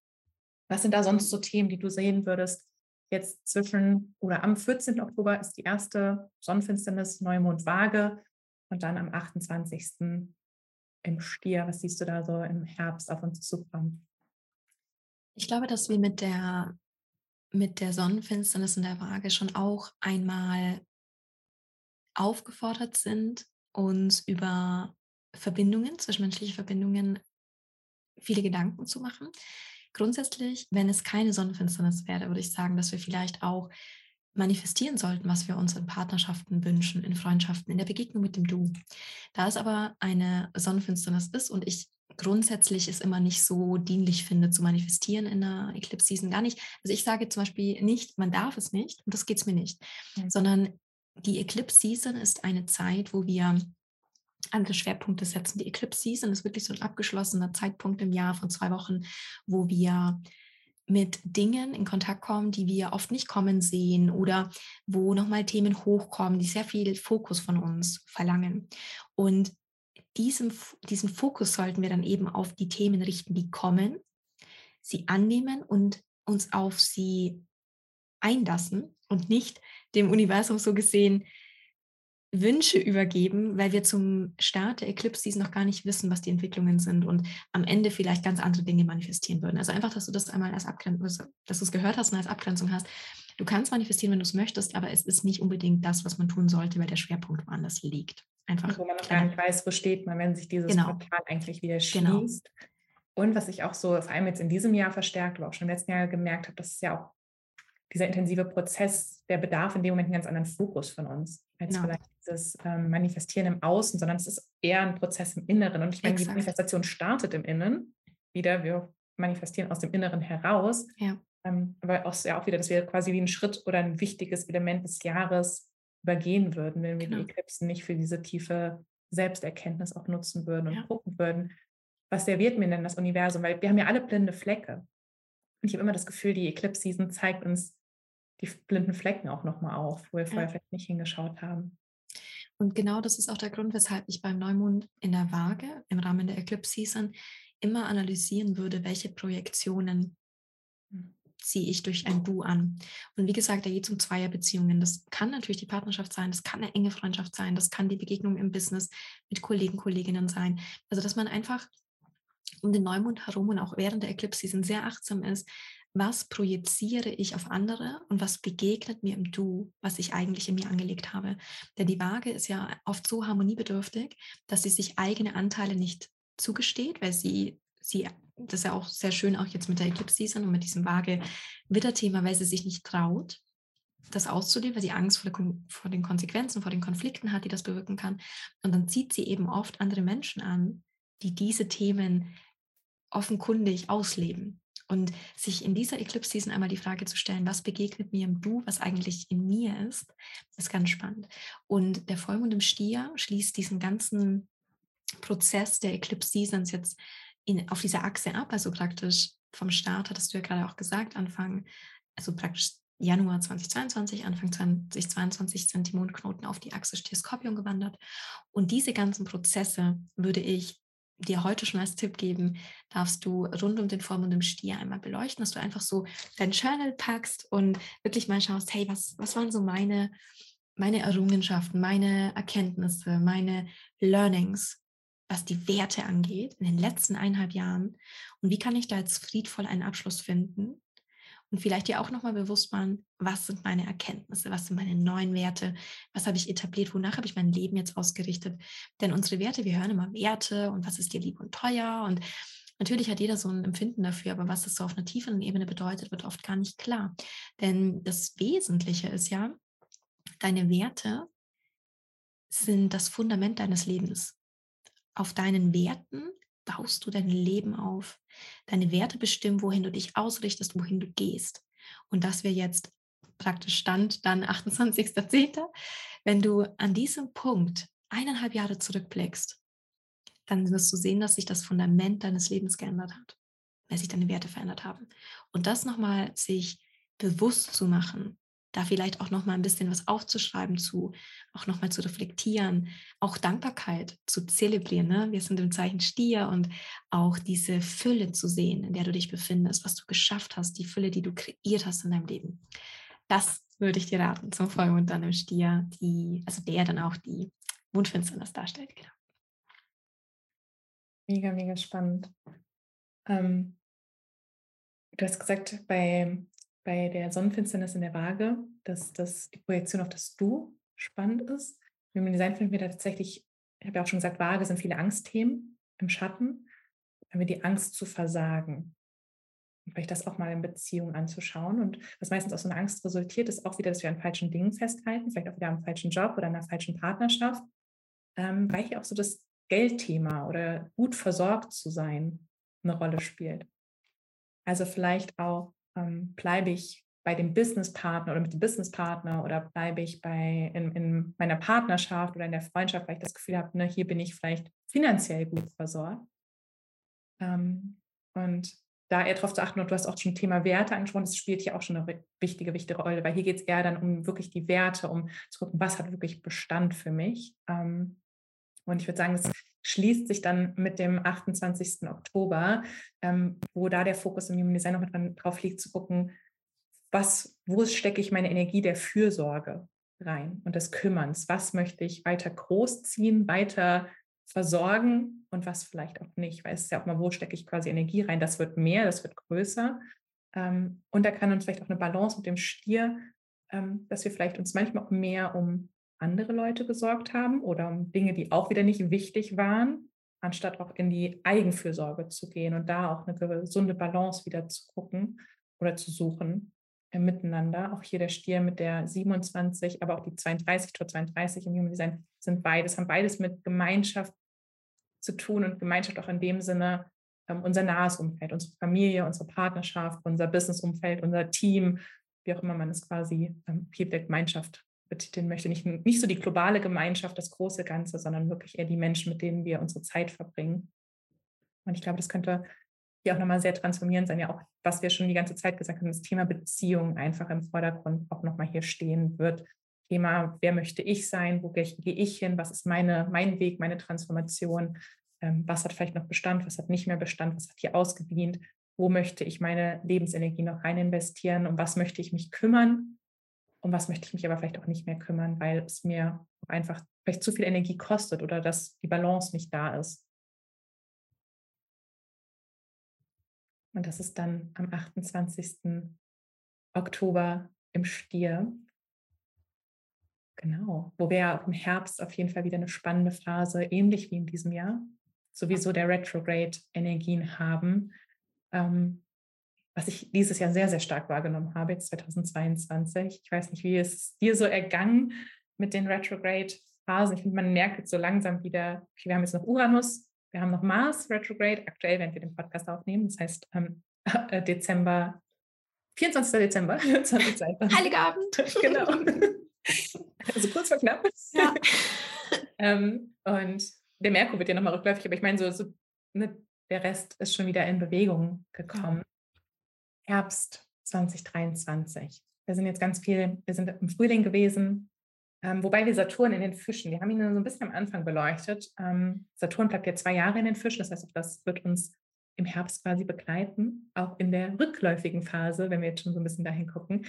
was sind da sonst so Themen, die du sehen würdest? Jetzt zwischen oder am 14. Oktober ist die erste Sonnenfinsternis, Neumond Waage und dann am 28. im Stier. Was siehst du da so im Herbst auf uns zukommen? Ich glaube, dass wir mit der, mit der Sonnenfinsternis in der Waage schon auch einmal aufgefordert sind, uns über Verbindungen, zwischenmenschliche Verbindungen, viele Gedanken zu machen. Grundsätzlich, wenn es keine Sonnenfinsternis wäre, würde ich sagen, dass wir vielleicht auch manifestieren sollten, was wir uns in Partnerschaften wünschen, in Freundschaften, in der Begegnung mit dem Du. Da es aber eine Sonnenfinsternis ist und ich grundsätzlich es immer nicht so dienlich finde, zu manifestieren in einer Eclipse-Season, gar nicht. Also ich sage zum Beispiel nicht, man darf es nicht, und das geht es mir nicht, mhm. sondern die Eclipse-Season ist eine Zeit, wo wir andere Schwerpunkte setzen. Die Eclipse Season ist wirklich so ein abgeschlossener Zeitpunkt im Jahr von zwei Wochen, wo wir mit Dingen in Kontakt kommen, die wir oft nicht kommen sehen oder wo nochmal Themen hochkommen, die sehr viel Fokus von uns verlangen. Und diesem, diesen Fokus sollten wir dann eben auf die Themen richten, die kommen, sie annehmen und uns auf sie einlassen und nicht dem Universum so gesehen Wünsche übergeben, weil wir zum Start der Eclipse Season noch gar nicht wissen, was die Entwicklungen sind und am Ende vielleicht ganz andere Dinge manifestieren würden. Also einfach, dass du das einmal als Abgrenzung, dass du es gehört hast und als Abgrenzung hast. Du kannst manifestieren, wenn du es möchtest, aber es ist nicht unbedingt das, was man tun sollte, weil der Schwerpunkt woanders liegt. Einfach. Wo man noch gar nicht weiß, wo steht man, wenn sich dieses genau. Portal eigentlich wieder genau. schließt. Genau. Und was ich auch so, vor allem jetzt in diesem Jahr verstärkt, aber auch schon im letzten Jahr gemerkt habe, dass es ja auch dieser intensive Prozess, der bedarf in dem Moment einen ganz anderen Fokus von uns, als genau. vielleicht dieses ähm, Manifestieren im Außen, sondern es ist eher ein Prozess im Inneren. Und ich meine, Exakt. die Manifestation startet im Innen, wieder, wir manifestieren aus dem Inneren heraus. Ja. Ähm, aber auch, ja auch wieder, dass wir quasi wie ein Schritt oder ein wichtiges Element des Jahres übergehen würden, wenn wir genau. die Eklipsen nicht für diese tiefe Selbsterkenntnis auch nutzen würden und ja. gucken würden, was serviert mir denn das Universum? Weil wir haben ja alle blinde Flecke. Und ich habe immer das Gefühl, die Eclipse Season zeigt uns die blinden Flecken auch nochmal auf, wo wir vorher vielleicht nicht hingeschaut haben. Und genau das ist auch der Grund, weshalb ich beim Neumond in der Waage im Rahmen der Eclipse Season immer analysieren würde, welche Projektionen hm. ziehe ich durch ein Du an. Und wie gesagt, da geht es um Zweierbeziehungen. Das kann natürlich die Partnerschaft sein, das kann eine enge Freundschaft sein, das kann die Begegnung im Business mit Kollegen, Kolleginnen sein. Also, dass man einfach um den Neumond herum und auch während der Eclipse Season sehr achtsam ist, was projiziere ich auf andere und was begegnet mir im Du, was ich eigentlich in mir angelegt habe. Denn die Waage ist ja oft so harmoniebedürftig, dass sie sich eigene Anteile nicht zugesteht, weil sie, sie, das ist ja auch sehr schön, auch jetzt mit der Eclipse Season und mit diesem Waage-Witter-Thema, weil sie sich nicht traut, das auszuleben, weil sie Angst vor, der, vor den Konsequenzen, vor den Konflikten hat, die das bewirken kann. Und dann zieht sie eben oft andere Menschen an, die diese Themen offenkundig ausleben. Und sich in dieser Eclipse Season einmal die Frage zu stellen, was begegnet mir im Du, was eigentlich in mir ist, ist ganz spannend. Und der Vollmond im Stier schließt diesen ganzen Prozess der Eclipse Seasons jetzt in, auf dieser Achse ab, also praktisch vom Start, hattest du ja gerade auch gesagt, Anfang, also praktisch Januar 2022, Anfang 2022 sind die Mondknoten auf die Achse Stier-Skorpion gewandert. Und diese ganzen Prozesse würde ich dir heute schon als Tipp geben, darfst du rund um den Vollmond im Stier einmal beleuchten, dass du einfach so dein Journal packst und wirklich mal schaust, hey, was, was waren so meine, meine Errungenschaften, meine Erkenntnisse, meine Learnings, was die Werte angeht in den letzten eineinhalb Jahren? Und wie kann ich da jetzt friedvoll einen Abschluss finden und vielleicht dir auch nochmal bewusst machen, was sind meine Erkenntnisse, was sind meine neuen Werte, was habe ich etabliert, wonach habe ich mein Leben jetzt ausgerichtet. Denn unsere Werte, wir hören immer Werte und was ist dir lieb und teuer und Natürlich hat jeder so ein Empfinden dafür, aber was das so auf einer tieferen Ebene bedeutet, wird oft gar nicht klar. Denn das Wesentliche ist ja, deine Werte sind das Fundament deines Lebens. Auf deinen Werten baust du dein Leben auf. Deine Werte bestimmen, wohin du dich ausrichtest, wohin du gehst. Und das wäre jetzt praktisch Stand dann [LAUGHS] 28.10. Wenn du an diesem Punkt eineinhalb Jahre zurückblickst, dann wirst du sehen, dass sich das Fundament deines Lebens geändert hat, weil sich deine Werte verändert haben. Und das nochmal sich bewusst zu machen, da vielleicht auch noch mal ein bisschen was aufzuschreiben zu, auch noch mal zu reflektieren, auch Dankbarkeit zu zelebrieren. Ne? Wir sind im Zeichen Stier und auch diese Fülle zu sehen, in der du dich befindest, was du geschafft hast, die Fülle, die du kreiert hast in deinem Leben. Das würde ich dir raten zum Vollmond dann im Stier, die, also der dann auch die Mondfinsternis darstellt. Genau. Mega, mega spannend. Ähm, du hast gesagt, bei bei der Sonnenfinsternis in der Waage, dass, dass die Projektion auf das Du spannend ist. Im Design finden wir da tatsächlich, ich habe ja auch schon gesagt, Waage sind viele Angstthemen im Schatten. Haben wir die Angst zu versagen. Und vielleicht das auch mal in Beziehung anzuschauen. Und was meistens aus so einer Angst resultiert, ist auch wieder, dass wir an falschen Dingen festhalten, vielleicht auch wieder am falschen Job oder einer falschen Partnerschaft. Ähm, weil hier auch so das Geldthema oder gut versorgt zu sein eine Rolle spielt. Also vielleicht auch ähm, bleibe ich bei dem Businesspartner oder mit dem Businesspartner oder bleibe ich bei in, in, meiner Partnerschaft oder in der Freundschaft, weil ich das Gefühl habe, ne, hier bin ich vielleicht finanziell gut versorgt. Ähm, und da eher darauf zu achten, und du hast auch schon Thema Werte angesprochen, das spielt hier auch schon eine wichtige, wichtige Rolle, weil hier geht es eher dann um wirklich die Werte, um zu gucken, was hat wirklich Bestand für mich. Ähm, und ich würde sagen, es schließt sich dann mit dem 28. Oktober, ähm, wo da der Fokus im Human Design noch dran, drauf liegt, zu gucken, was, wo stecke ich meine Energie der Fürsorge rein und des Kümmerns? Was möchte ich weiter großziehen, weiter versorgen und was vielleicht auch nicht? Weil es ist ja auch mal, wo stecke ich quasi Energie rein? Das wird mehr, das wird größer. Ähm, und da kann uns vielleicht auch eine Balance mit dem Stier, ähm, dass wir vielleicht uns manchmal auch mehr um andere Leute gesorgt haben oder um Dinge, die auch wieder nicht wichtig waren, anstatt auch in die Eigenfürsorge zu gehen und da auch eine gesunde Balance wieder zu gucken oder zu suchen äh, miteinander. Auch hier der Stier mit der 27, aber auch die 32, Tor 32 im Human Design sind beides, haben beides mit Gemeinschaft zu tun und Gemeinschaft auch in dem Sinne, ähm, unser nahes Umfeld, unsere Familie, unsere Partnerschaft, unser Businessumfeld, unser Team, wie auch immer man es quasi ähm, der Gemeinschaft betiteln möchte. Nicht, nicht so die globale Gemeinschaft, das große Ganze, sondern wirklich eher die Menschen, mit denen wir unsere Zeit verbringen. Und ich glaube, das könnte hier auch nochmal sehr transformierend sein. Ja, auch was wir schon die ganze Zeit gesagt haben, das Thema Beziehung einfach im Vordergrund auch nochmal hier stehen wird. Thema, wer möchte ich sein, wo gehe ich hin, was ist meine, mein Weg, meine Transformation, ähm, was hat vielleicht noch Bestand, was hat nicht mehr Bestand, was hat hier ausgedient, wo möchte ich meine Lebensenergie noch rein investieren, um was möchte ich mich kümmern, um was möchte ich mich aber vielleicht auch nicht mehr kümmern, weil es mir einfach vielleicht zu viel Energie kostet oder dass die Balance nicht da ist. Und das ist dann am 28. Oktober im Stier. Genau, wo wir ja auch im Herbst auf jeden Fall wieder eine spannende Phase, ähnlich wie in diesem Jahr, sowieso der Retrograde-Energien haben, ähm, was ich dieses Jahr sehr, sehr stark wahrgenommen habe, jetzt 2022. Ich weiß nicht, wie es dir so ergangen mit den Retrograde-Phasen. Ich finde, man merkt jetzt so langsam wieder, okay, wir haben jetzt noch Uranus, wir haben noch Mars Retrograde, aktuell, während wir den Podcast aufnehmen, das heißt ähm, [LAUGHS] äh, Dezember, 24. Dezember [LAUGHS] 2022. Heiligabend. [LAUGHS] genau. also kurz vor knapp. Ja. ähm, und der Merkur wird ja nochmal rückläufig, aber ich meine, so, so ne, der Rest ist schon wieder in Bewegung gekommen. Herbst 2023. Wir sind jetzt ganz viel, wir sind im Frühling gewesen, ähm, wobei wir Saturn in den Fischen, wir haben ihn so ein bisschen am Anfang beleuchtet. Ähm, Saturn bleibt ja zwei Jahre in den Fischen, das heißt, das wird uns im Herbst quasi begleiten, auch in der rückläufigen Phase, wenn wir jetzt schon so ein bisschen dahin gucken.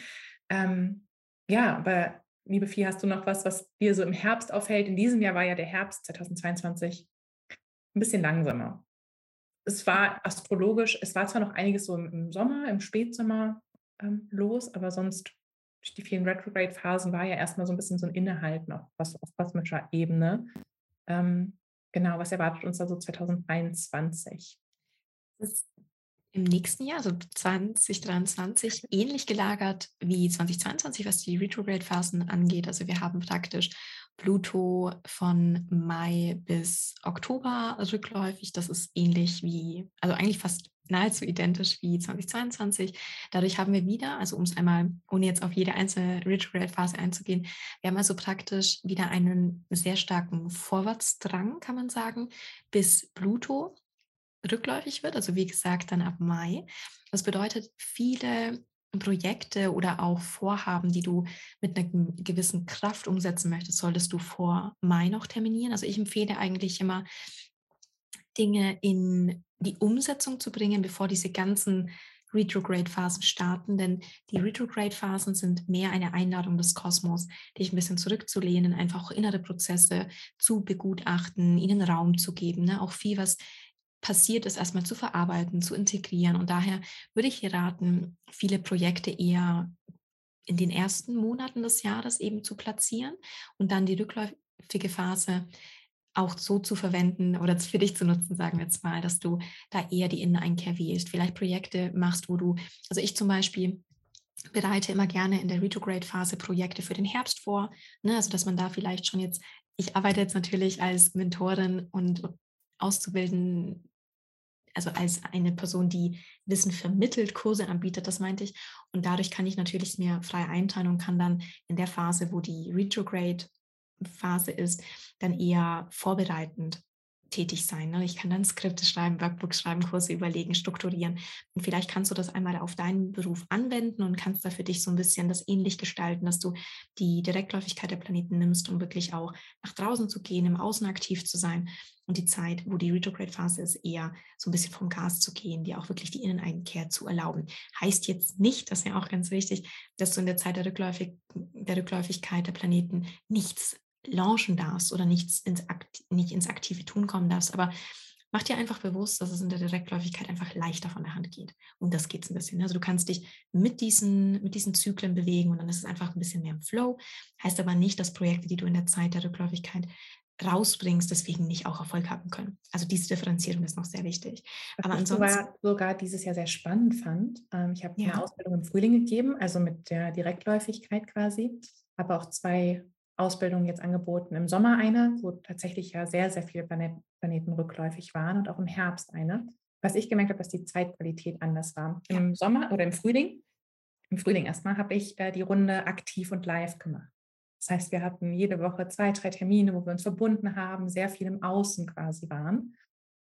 Ähm, ja, aber liebe Vieh, hast du noch was, was dir so im Herbst auffällt? In diesem Jahr war ja der Herbst 2022 ein bisschen langsamer. Es war astrologisch, es war zwar noch einiges so im, Sommer, im Spätsommer ähm, los, aber sonst durch die vielen Retrograde-Phasen war ja erstmal so ein bisschen so ein Innehalten auf, was, auf kosmischer Ebene. Ähm, genau, was erwartet uns da so 2023? Das im nächsten Jahr, also 2023, ähnlich gelagert wie 2022, was die Retrograde-Phasen angeht. Also wir haben praktisch Pluto von Mai bis Oktober rückläufig. Das ist ähnlich wie, also eigentlich fast nahezu identisch wie 2022. Dadurch haben wir wieder, also um es einmal, ohne jetzt auf jede einzelne Retrograde-Phase einzugehen, wir haben also praktisch wieder einen sehr starken Vorwärtsdrang, kann man sagen, bis Pluto rückläufig wird, also wie gesagt dann ab Mai. Das bedeutet, viele Projekte oder auch Vorhaben, die du mit einer gewissen Kraft umsetzen möchtest, solltest du vor Mai noch terminieren. Also ich empfehle eigentlich immer, Dinge in die Umsetzung zu bringen, bevor diese ganzen Retrograde-Phasen starten, denn die Retrograde-Phasen sind mehr eine Einladung des Kosmos, dich ein bisschen zurückzulehnen, einfach innere Prozesse zu begutachten, ihnen Raum zu geben, ne? auch viel, was passiert ist, erstmal zu verarbeiten, zu integrieren. Und daher würde ich hier raten, viele Projekte eher in den ersten Monaten des Jahres eben zu platzieren und dann die rückläufige Phase auch so zu verwenden oder [LAUGHS] für dich zu nutzen, sagen wir jetzt mal, dass du da eher die Inneneinkehr wählst. Vielleicht Projekte machst, wo du, also ich zum Beispiel bereite immer gerne in der Retrograde-Phase Projekte für den Herbst vor. Ne? Also dass man da vielleicht schon jetzt, ich arbeite jetzt natürlich als Mentorin und auszubilden also als eine Person, die Wissen vermittelt, Kurse anbietet, das meinte ich. Und dadurch kann ich natürlich mir frei einteilen und kann dann in der Phase, wo die Retrograde Phase ist, dann eher vorbereitend tätig sein. Ne? Ich kann dann Skripte schreiben, Workbooks schreiben, Kurse überlegen, strukturieren. Und vielleicht kannst du das einmal auf deinen Beruf anwenden und kannst da für dich so ein bisschen das ähnlich gestalten, dass du die Direktläufigkeit der Planeten nimmst, um wirklich auch nach draußen zu gehen, im Außen aktiv zu sein. Und die Zeit, wo die Retrograde-Phase ist, eher so ein bisschen vom Gas zu gehen, dir auch wirklich die Inneneinkehr zu erlauben. Heißt jetzt nicht, das ist ja auch ganz wichtig, dass du in der Zeit der, Rückläufig, der Rückläufigkeit der Planeten nichts launchen darfst oder nichts ins, nicht ins aktive Tun kommen darfst. Aber mach dir einfach bewusst, dass es in der Direktläufigkeit einfach leichter von der Hand geht. Und das geht es ein bisschen. Also du kannst dich mit diesen, mit diesen Zyklen bewegen und dann ist es einfach ein bisschen mehr im Flow. Heißt aber nicht, dass Projekte, die du in der Zeit der Rückläufigkeit rausbringst, deswegen nicht auch Erfolg haben können. Also diese Differenzierung ist noch sehr wichtig. Was Aber ich ansonsten sogar dieses Jahr sehr spannend fand. Ähm, ich habe ja. eine Ausbildung im Frühling gegeben, also mit der Direktläufigkeit quasi. Habe auch zwei Ausbildungen jetzt angeboten. Im Sommer eine, wo tatsächlich ja sehr, sehr viele Planeten rückläufig waren und auch im Herbst eine. Was ich gemerkt habe, dass die Zeitqualität anders war. Im Sommer oder im Frühling, im Frühling erstmal, habe ich äh, die Runde aktiv und live gemacht. Das heißt, wir hatten jede Woche zwei, drei Termine, wo wir uns verbunden haben, sehr viel im Außen quasi waren.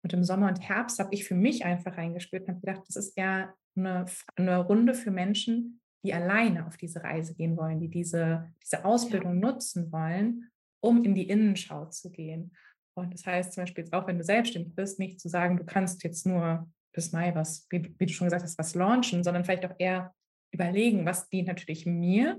Und im Sommer und Herbst habe ich für mich einfach reingespürt und habe gedacht, das ist eher eine, eine Runde für Menschen, die alleine auf diese Reise gehen wollen, die diese, diese Ausbildung ja. nutzen wollen, um in die Innenschau zu gehen. Und das heißt zum Beispiel jetzt auch, wenn du selbstständig bist, nicht zu sagen, du kannst jetzt nur bis Mai was, wie, wie du schon gesagt hast, was launchen, sondern vielleicht auch eher überlegen, was dient natürlich mir,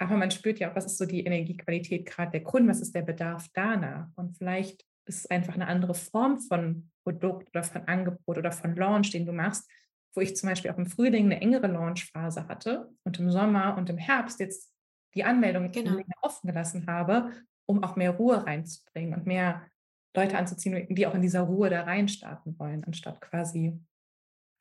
aber man spürt ja auch, was ist so die Energiequalität gerade der Kunden, was ist der Bedarf danach. Und vielleicht ist es einfach eine andere Form von Produkt oder von Angebot oder von Launch, den du machst, wo ich zum Beispiel auch im Frühling eine engere Launchphase hatte und im Sommer und im Herbst jetzt die Anmeldung genau. offen gelassen habe, um auch mehr Ruhe reinzubringen und mehr Leute anzuziehen, die auch in dieser Ruhe da reinstarten wollen, anstatt quasi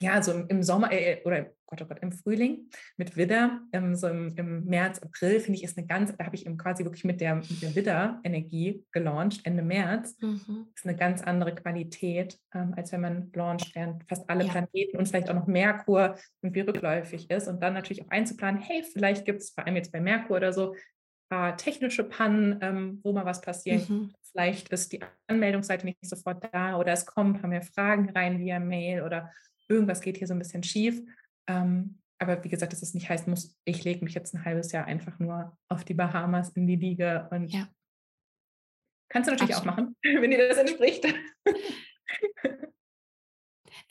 ja, so im, Sommer äh, oder Gott, oh Gott, im Frühling mit Widder, ähm, so im, im, März, April, finde ich, ist eine ganz, da habe ich quasi wirklich mit der, mit der Widder-Energie gelauncht, Ende März. Mhm. Ist eine ganz andere Qualität, ähm, als wenn man launcht, während fast alle ja. Planeten und vielleicht auch noch Merkur irgendwie rückläufig ist. Und dann natürlich auch einzuplanen, hey, vielleicht gibt es vor allem jetzt bei Merkur oder so, paar technische Pannen, ähm, wo mal was passieren mhm. Vielleicht ist die Anmeldungsseite nicht sofort da oder es kommen ein paar mehr Fragen rein via Mail oder irgendwas geht hier so ein bisschen schief. Ähm, aber wie gesagt, dass es nicht heißt, muss, ich lege mich jetzt ein halbes Jahr einfach nur auf die Bahamas in die Liege und ja. kannst du natürlich Absolut. auch machen, [LAUGHS] wenn dir das entspricht.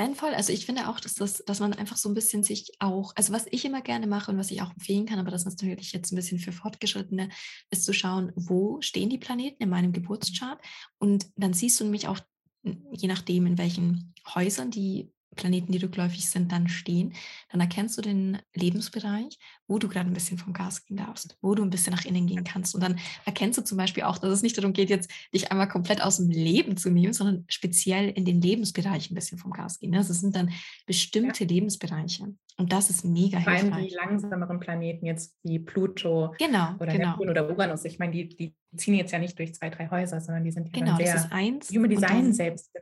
Nein, voll. Also ich finde auch, dass, das, dass man einfach so ein bisschen sich auch, also was ich immer gerne mache und was ich auch empfehlen kann, aber das ist natürlich jetzt ein bisschen für Fortgeschrittene, ist zu schauen, wo stehen die Planeten in meinem Geburtschart und dann siehst du nämlich auch, je nachdem, in welchen Häusern die Planeten, die rückläufig sind, dann stehen, dann erkennst du den Lebensbereich, wo du gerade ein bisschen vom Gas gehen darfst, wo du ein bisschen nach innen gehen kannst. Und dann erkennst du zum Beispiel auch, dass es nicht darum geht, jetzt dich einmal komplett aus dem Leben zu nehmen, sondern speziell in den Lebensbereich ein bisschen vom Gas gehen. Das sind dann bestimmte ja. Lebensbereiche. Und das ist mega Vor allem die langsameren Planeten jetzt wie Pluto genau, oder genau. Neptun oder Uranus. Ich meine, die, die ziehen jetzt ja nicht durch zwei, drei Häuser, sondern die sind ja genau, sehr das ist eins. Human Design selbst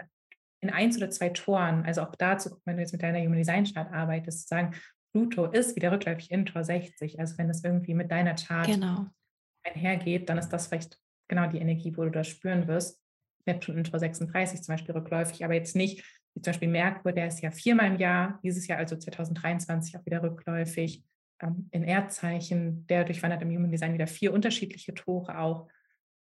in eins oder zwei Toren, also auch dazu, wenn du jetzt mit deiner Human Design Chart arbeitest, zu sagen, Pluto ist wieder rückläufig in Tor 60. Also wenn das irgendwie mit deiner Chart genau. einhergeht, dann ist das vielleicht genau die Energie, wo du das spüren wirst. Neptun in Tor 36 zum Beispiel rückläufig, aber jetzt nicht, wie zum Beispiel Merkur, der ist ja viermal im Jahr, dieses Jahr also 2023 auch wieder rückläufig. Ähm, in Erdzeichen, der durchwandert im Human Design wieder vier unterschiedliche Tore auch.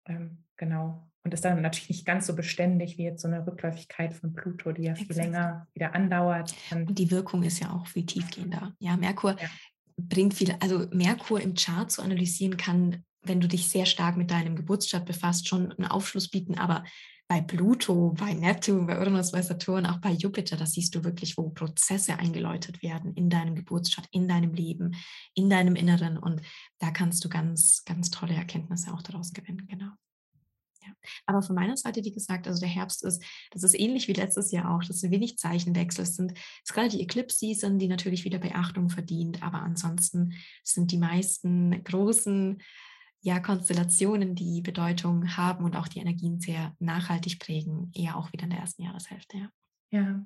Ähm, genau und ist dann natürlich nicht ganz so beständig wie jetzt so eine Rückläufigkeit von Pluto, die ja viel Exakt. länger wieder andauert. Und die Wirkung ist ja auch viel tiefgehender. Ja, Merkur ja. bringt viel, also Merkur im Chart zu analysieren kann, wenn du dich sehr stark mit deinem Geburtsstart befasst, schon einen Aufschluss bieten, aber bei Pluto, bei Neptun, bei Uranus, bei Saturn, auch bei Jupiter, da siehst du wirklich, wo Prozesse eingeläutet werden in deinem Geburtsstart, in deinem Leben, in deinem Inneren. Und da kannst du ganz, ganz tolle Erkenntnisse auch daraus gewinnen. Genau. Ja. Aber von meiner Seite, wie gesagt, also der Herbst ist, das ist ähnlich wie letztes Jahr auch, dass wenig Zeichenwechsel sind. Es ist gerade die Eclipse-Season, die natürlich wieder Beachtung verdient, aber ansonsten sind die meisten großen ja, Konstellationen, die Bedeutung haben und auch die Energien sehr nachhaltig prägen, eher auch wieder in der ersten Jahreshälfte. Ja, ja.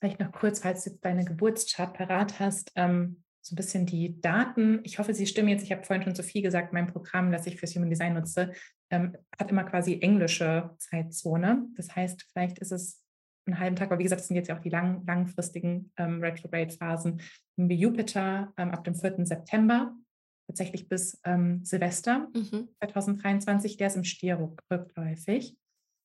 vielleicht noch kurz, falls du jetzt deine Geburtschart parat hast, ähm, so ein bisschen die Daten. Ich hoffe, sie stimmen jetzt. Ich habe vorhin schon zu viel gesagt, mein Programm, das ich fürs Human Design nutze, ähm, hat immer quasi englische Zeitzone. Das heißt, vielleicht ist es einen halben Tag, aber wie gesagt, das sind jetzt ja auch die lang, langfristigen ähm, Retrograde-Phasen. Wie Jupiter ähm, ab dem 4. September, tatsächlich bis ähm, Silvester mhm. 2023, der ist im Stier rückläufig.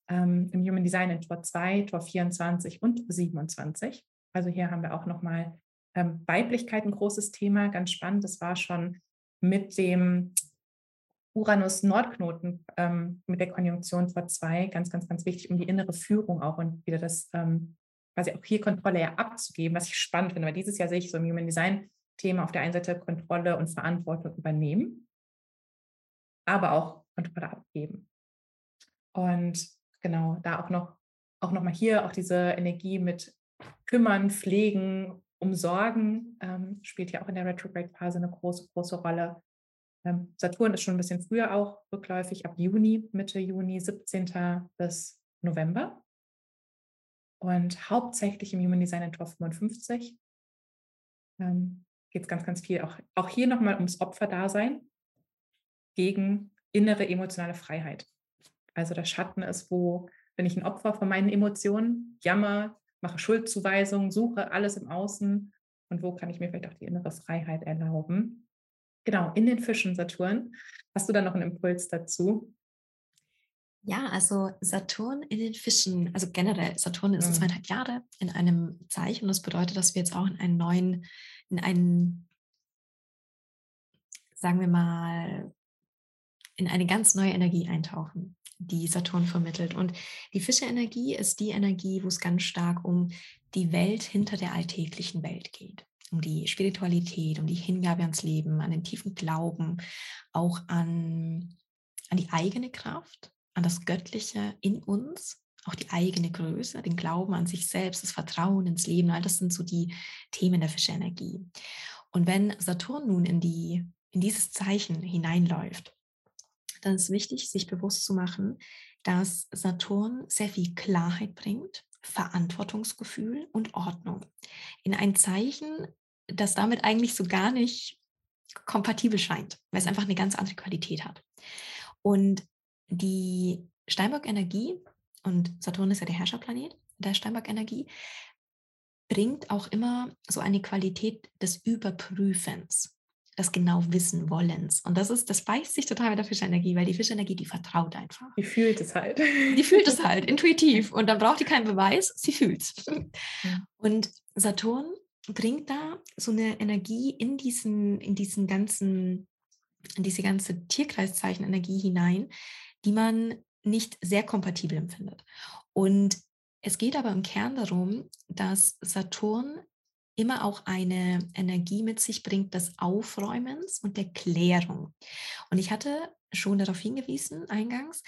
Ähm, Im Human Design in Tor 2, Tor 24 und 27. Also hier haben wir auch nochmal ähm, Weiblichkeit ein großes Thema, ganz spannend. Das war schon mit dem Uranus-Nordknoten ähm, mit der Konjunktion vor zwei, ganz, ganz, ganz wichtig, um die innere Führung auch und wieder das ähm, quasi auch hier Kontrolle ja abzugeben, was ich spannend finde, weil dieses Jahr sehe ich so im Human Design Thema auf der einen Seite Kontrolle und Verantwortung übernehmen, aber auch Kontrolle abgeben. Und genau, da auch noch, auch noch mal hier auch diese Energie mit kümmern, pflegen, umsorgen, ähm, spielt ja auch in der Retrograde-Phase eine große, große Rolle. Ähm, Saturn ist schon ein bisschen früher auch rückläufig, ab Juni, Mitte Juni, 17. bis November. Und hauptsächlich im Human Design in Tor 55 ähm, geht es ganz, ganz viel. Auch, auch hier nochmal ums Opferdasein gegen innere emotionale Freiheit. Also der Schatten ist, wo bin ich ein Opfer von meinen Emotionen, jammer, mache Schuldzuweisungen, suche alles im Außen und wo kann ich mir vielleicht auch die innere Freiheit erlauben. Genau, in den Fischen, Saturn. Hast du da noch einen Impuls dazu? Ja, also Saturn in den Fischen, also generell, Saturn ist mhm. zweieinhalb Jahre in einem Zeichen und das bedeutet, dass wir jetzt auch in einen neuen, in einen, sagen wir mal, in eine ganz neue Energie eintauchen, die Saturn vermittelt. Und die Fische-Energie ist die Energie, wo es ganz stark um die Welt hinter der alltäglichen Welt geht um die Spiritualität, um die Hingabe ans Leben, an den tiefen Glauben, auch an, an die eigene Kraft, an das Göttliche in uns, auch die eigene Größe, den Glauben an sich selbst, das Vertrauen ins Leben, all das sind so die Themen der Fischenergie. Und wenn Saturn nun in, die, in dieses Zeichen hineinläuft, dann ist wichtig, sich bewusst zu machen, dass Saturn sehr viel Klarheit bringt, Verantwortungsgefühl und Ordnung. In ein Zeichen, das damit eigentlich so gar nicht kompatibel scheint, weil es einfach eine ganz andere Qualität hat. Und die Steinbock-Energie, und Saturn ist ja der Herrscherplanet der Steinbock-Energie, bringt auch immer so eine Qualität des Überprüfens, des genau wissen wollens. Und das ist, das beißt sich total mit der Fischenergie, weil die Fischenergie, die vertraut einfach. Die fühlt es halt. Die fühlt es halt, [LAUGHS] intuitiv. Und dann braucht die keinen Beweis, sie fühlt es. Und Saturn bringt da so eine Energie in diesen, in diesen ganzen, in diese ganze Tierkreiszeichen-Energie hinein, die man nicht sehr kompatibel empfindet. Und es geht aber im Kern darum, dass Saturn immer auch eine Energie mit sich bringt des Aufräumens und der Klärung. Und ich hatte schon darauf hingewiesen eingangs,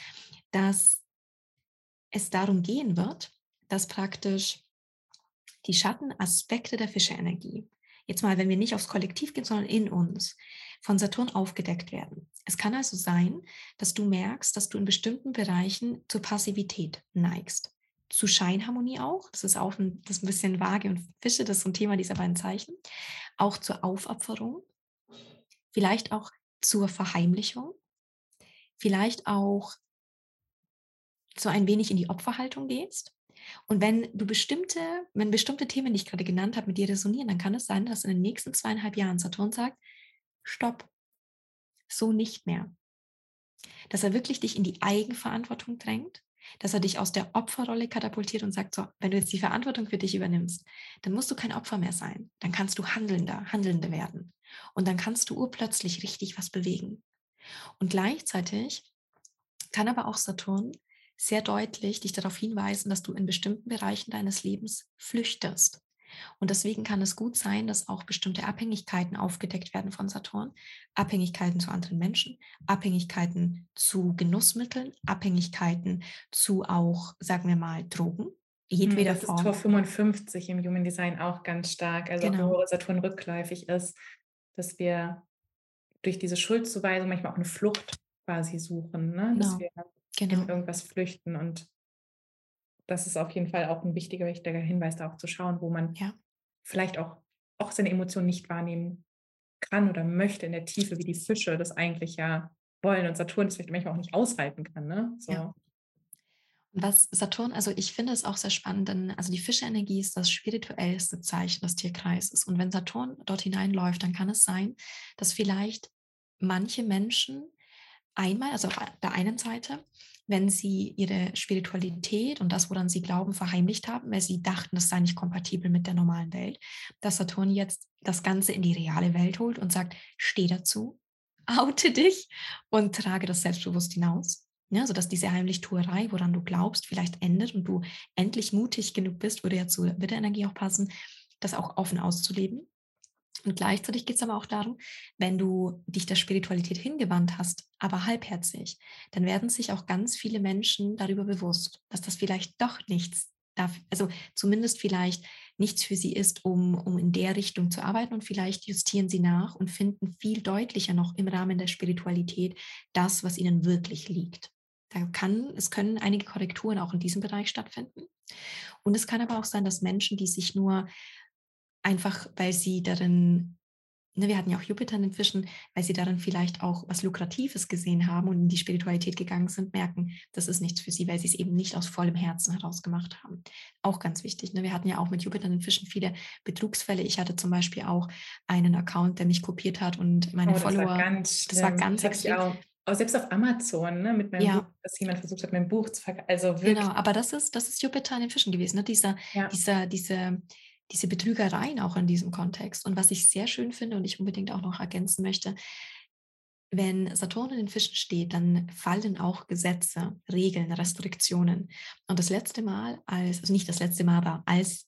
dass es darum gehen wird, dass praktisch die Schattenaspekte der Fischerenergie, jetzt mal, wenn wir nicht aufs Kollektiv gehen, sondern in uns, von Saturn aufgedeckt werden. Es kann also sein, dass du merkst, dass du in bestimmten Bereichen zur Passivität neigst. Zu Scheinharmonie auch, das ist auch ein, das ein bisschen vage und Fische, das ist so ein Thema dieser beiden Zeichen. Auch zur Aufopferung, vielleicht auch zur Verheimlichung, vielleicht auch so ein wenig in die Opferhaltung gehst und wenn du bestimmte, wenn bestimmte Themen, die ich gerade genannt habe, mit dir resonieren, dann kann es sein, dass in den nächsten zweieinhalb Jahren Saturn sagt, stopp, so nicht mehr. Dass er wirklich dich in die Eigenverantwortung drängt, dass er dich aus der Opferrolle katapultiert und sagt, so, wenn du jetzt die Verantwortung für dich übernimmst, dann musst du kein Opfer mehr sein. Dann kannst du Handelnder, Handelnde werden. Und dann kannst du urplötzlich richtig was bewegen. Und gleichzeitig kann aber auch Saturn sehr deutlich dich darauf hinweisen, dass du in bestimmten Bereichen deines Lebens flüchtest. Und deswegen kann es gut sein, dass auch bestimmte Abhängigkeiten aufgedeckt werden von Saturn. Abhängigkeiten zu anderen Menschen, Abhängigkeiten zu Genussmitteln, Abhängigkeiten zu auch, sagen wir mal, Drogen. Jedweder das Form. ist Tor 55 im Human Design auch ganz stark. Also genau. wo Saturn rückläufig ist, dass wir durch diese Schuldzuweisung manchmal auch eine Flucht quasi suchen. Ne? Genau. Dass wir genau. in irgendwas flüchten. Und das ist auf jeden Fall auch ein wichtiger, wichtiger Hinweis, da auch zu schauen, wo man ja. vielleicht auch, auch seine Emotionen nicht wahrnehmen kann oder möchte in der Tiefe, wie die Fische das eigentlich ja wollen und Saturn das vielleicht manchmal auch nicht aushalten kann. Ne? So. Ja. Was Saturn, also ich finde es auch sehr spannend, denn also die Fischenergie ist das spirituellste Zeichen des Tierkreises. Und wenn Saturn dort hineinläuft, dann kann es sein, dass vielleicht manche Menschen einmal, also auf der einen Seite, wenn sie ihre Spiritualität und das, woran sie glauben, verheimlicht haben, weil sie dachten, das sei nicht kompatibel mit der normalen Welt, dass Saturn jetzt das Ganze in die reale Welt holt und sagt, steh dazu, [LAUGHS] oute dich und trage das selbstbewusst hinaus. Ja, sodass diese Heimlichtuerei, woran du glaubst, vielleicht endet und du endlich mutig genug bist, würde ja zur Witterenergie auch passen, das auch offen auszuleben. Und gleichzeitig geht es aber auch darum, wenn du dich der Spiritualität hingewandt hast, aber halbherzig, dann werden sich auch ganz viele Menschen darüber bewusst, dass das vielleicht doch nichts darf, also zumindest vielleicht nichts für sie ist, um, um in der Richtung zu arbeiten und vielleicht justieren sie nach und finden viel deutlicher noch im Rahmen der Spiritualität das, was ihnen wirklich liegt. Da kann, es können einige Korrekturen auch in diesem Bereich stattfinden. Und es kann aber auch sein, dass Menschen, die sich nur einfach, weil sie darin ne, wir hatten ja auch Jupiter in den Fischen, weil sie darin vielleicht auch was Lukratives gesehen haben und in die Spiritualität gegangen sind, merken, das ist nichts für sie, weil sie es eben nicht aus vollem Herzen heraus gemacht haben. Auch ganz wichtig. Ne? Wir hatten ja auch mit Jupiter in den Fischen viele Betrugsfälle. Ich hatte zum Beispiel auch einen Account, der mich kopiert hat und meine oh, das Follower. War ganz das war ganz extrem. Auch, auch selbst auf Amazon, ne, mit meinem ja. Buch, dass jemand versucht hat, mein Buch zu verkaufen. Also Genau, aber das ist, das ist Jupiter in den Fischen gewesen, ne? dieser, ja. dieser, diese diese Betrügereien auch in diesem Kontext. Und was ich sehr schön finde und ich unbedingt auch noch ergänzen möchte, wenn Saturn in den Fischen steht, dann fallen auch Gesetze, Regeln, Restriktionen. Und das letzte Mal, als, also nicht das letzte Mal, aber als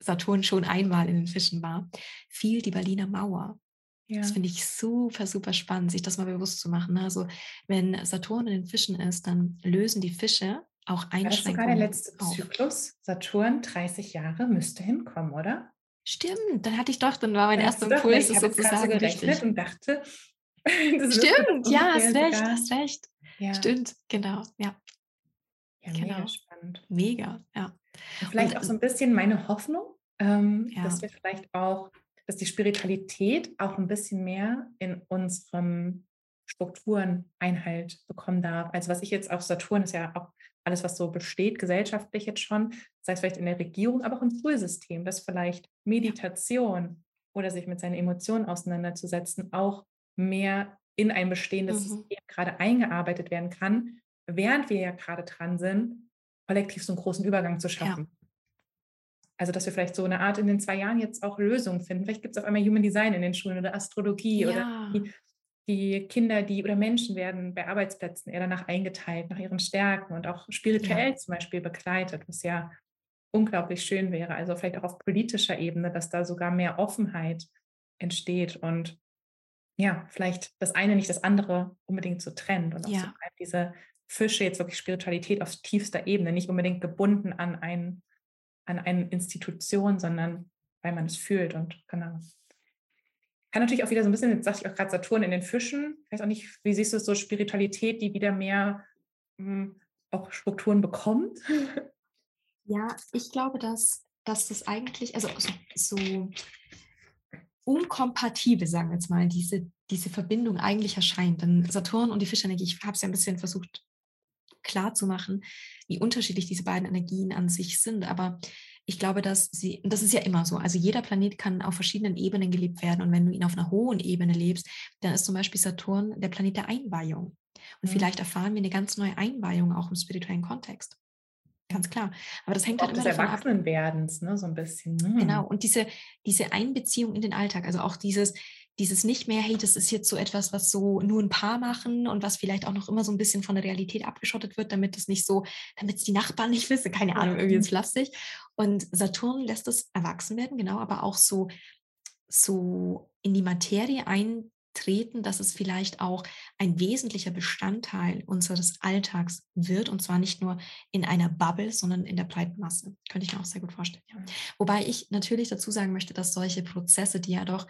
Saturn schon einmal in den Fischen war, fiel die Berliner Mauer. Ja. Das finde ich super, super spannend, sich das mal bewusst zu machen. Also wenn Saturn in den Fischen ist, dann lösen die Fische auch Einschränkungen. Das ist sogar der letzte auf. Zyklus. Saturn, 30 Jahre, müsste hinkommen, oder? Stimmt, dann hatte ich doch, dann war mein erster Impuls ich sozusagen so richtig. und dachte, [LAUGHS] Stimmt, ja, hast recht, hast recht. Ja. Stimmt, genau, ja. Ja, genau. mega spannend. Mega, ja. Und vielleicht und, auch so ein bisschen meine Hoffnung, ähm, ja. dass wir vielleicht auch, dass die Spiritualität auch ein bisschen mehr in unseren Strukturen Einhalt bekommen darf. Also was ich jetzt auf Saturn ist ja auch alles, was so besteht, gesellschaftlich jetzt schon, sei es vielleicht in der Regierung, aber auch im Schulsystem, dass vielleicht Meditation oder sich mit seinen Emotionen auseinanderzusetzen auch mehr in ein bestehendes mhm. System gerade eingearbeitet werden kann, während wir ja gerade dran sind, kollektiv so einen großen Übergang zu schaffen. Ja. Also, dass wir vielleicht so eine Art in den zwei Jahren jetzt auch Lösungen finden. Vielleicht gibt es auf einmal Human Design in den Schulen oder Astrologie ja. oder die Kinder, die oder Menschen werden bei Arbeitsplätzen eher danach eingeteilt, nach ihren Stärken und auch spirituell ja. zum Beispiel begleitet, was ja unglaublich schön wäre. Also vielleicht auch auf politischer Ebene, dass da sogar mehr Offenheit entsteht und ja, vielleicht das eine nicht das andere unbedingt so trennt und auch ja. so diese Fische jetzt wirklich Spiritualität auf tiefster Ebene, nicht unbedingt gebunden an, ein, an eine Institution, sondern weil man es fühlt und genau kann natürlich auch wieder so ein bisschen, jetzt sagte ich auch gerade Saturn in den Fischen, ich weiß auch nicht, wie siehst du es so, Spiritualität, die wieder mehr mh, hm, auch Strukturen bekommt? Ja, ich glaube, dass, dass das eigentlich, also so, so unkompatibel, sagen wir jetzt mal, diese, diese Verbindung eigentlich erscheint. Denn Saturn und die Fischenergie, ich habe es ja ein bisschen versucht klarzumachen, wie unterschiedlich diese beiden Energien an sich sind. Aber ich glaube, dass sie, das ist ja immer so, also jeder Planet kann auf verschiedenen Ebenen gelebt werden und wenn du ihn auf einer hohen Ebene lebst, dann ist zum Beispiel Saturn der Planet der Einweihung. Und mhm. vielleicht erfahren wir eine ganz neue Einweihung auch im spirituellen Kontext. Ganz klar. Aber das hängt auch halt immer des davon Erwachsenenwerdens, ne, so ein bisschen. Mhm. Genau. Und diese, diese Einbeziehung in den Alltag, also auch dieses, dieses nicht mehr, hey, das ist jetzt so etwas, was so nur ein Paar machen und was vielleicht auch noch immer so ein bisschen von der Realität abgeschottet wird, damit es nicht so, damit es die Nachbarn [LAUGHS] nicht wissen, keine Ahnung, irgendwie ist lastig. Und Saturn lässt es erwachsen werden, genau, aber auch so, so in die Materie eintreten, dass es vielleicht auch ein wesentlicher Bestandteil unseres Alltags wird und zwar nicht nur in einer Bubble, sondern in der breiten Masse. Könnte ich mir auch sehr gut vorstellen. Ja. Wobei ich natürlich dazu sagen möchte, dass solche Prozesse, die ja doch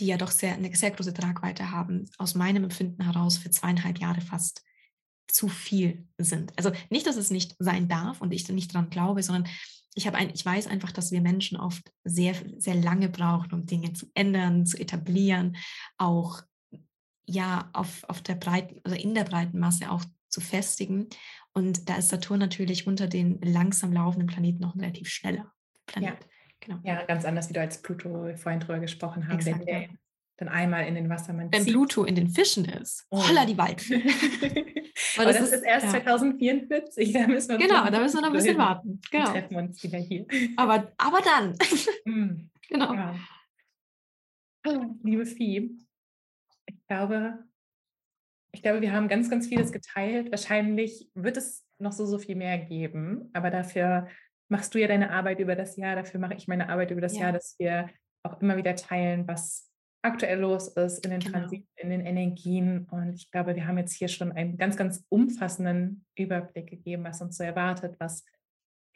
die ja doch sehr, eine sehr große Tragweite haben, aus meinem Empfinden heraus für zweieinhalb Jahre fast zu viel sind. Also nicht, dass es nicht sein darf und ich nicht daran glaube, sondern ich, habe ein, ich weiß einfach, dass wir Menschen oft sehr, sehr lange brauchen, um Dinge zu ändern, zu etablieren, auch ja auf, auf der breiten oder in der breiten Masse auch zu festigen. Und da ist Saturn natürlich unter den langsam laufenden Planeten noch ein relativ schneller Planet. Ja. Genau. Ja, ganz anders, wie du als Pluto vorhin drüber gesprochen hast. Exakt, ja. dann einmal in den Wassermann Wenn zieht. Pluto in den Fischen ist, oh. holla die Waldfee. [LAUGHS] Aber das, das ist, ist, erst ja. 2044, da müssen wir Genau, da müssen wir noch ein bisschen [LAUGHS] warten. Genau. Wir treffen uns wieder hier. Aber, aber dann. Mm. [LAUGHS] genau. Ja. Liebe Vieh, ich glaube, Ich glaube, wir haben ganz, ganz vieles geteilt. Wahrscheinlich wird es noch so, so viel mehr geben, aber dafür machst du ja deine Arbeit über das Jahr, dafür mache ich meine Arbeit über das ja. Jahr, dass wir auch immer wieder teilen, was aktuell los ist in den genau. Transit, in den Energien. Und ich glaube, wir haben jetzt hier schon einen ganz, ganz umfassenden Überblick gegeben, was uns so erwartet, was,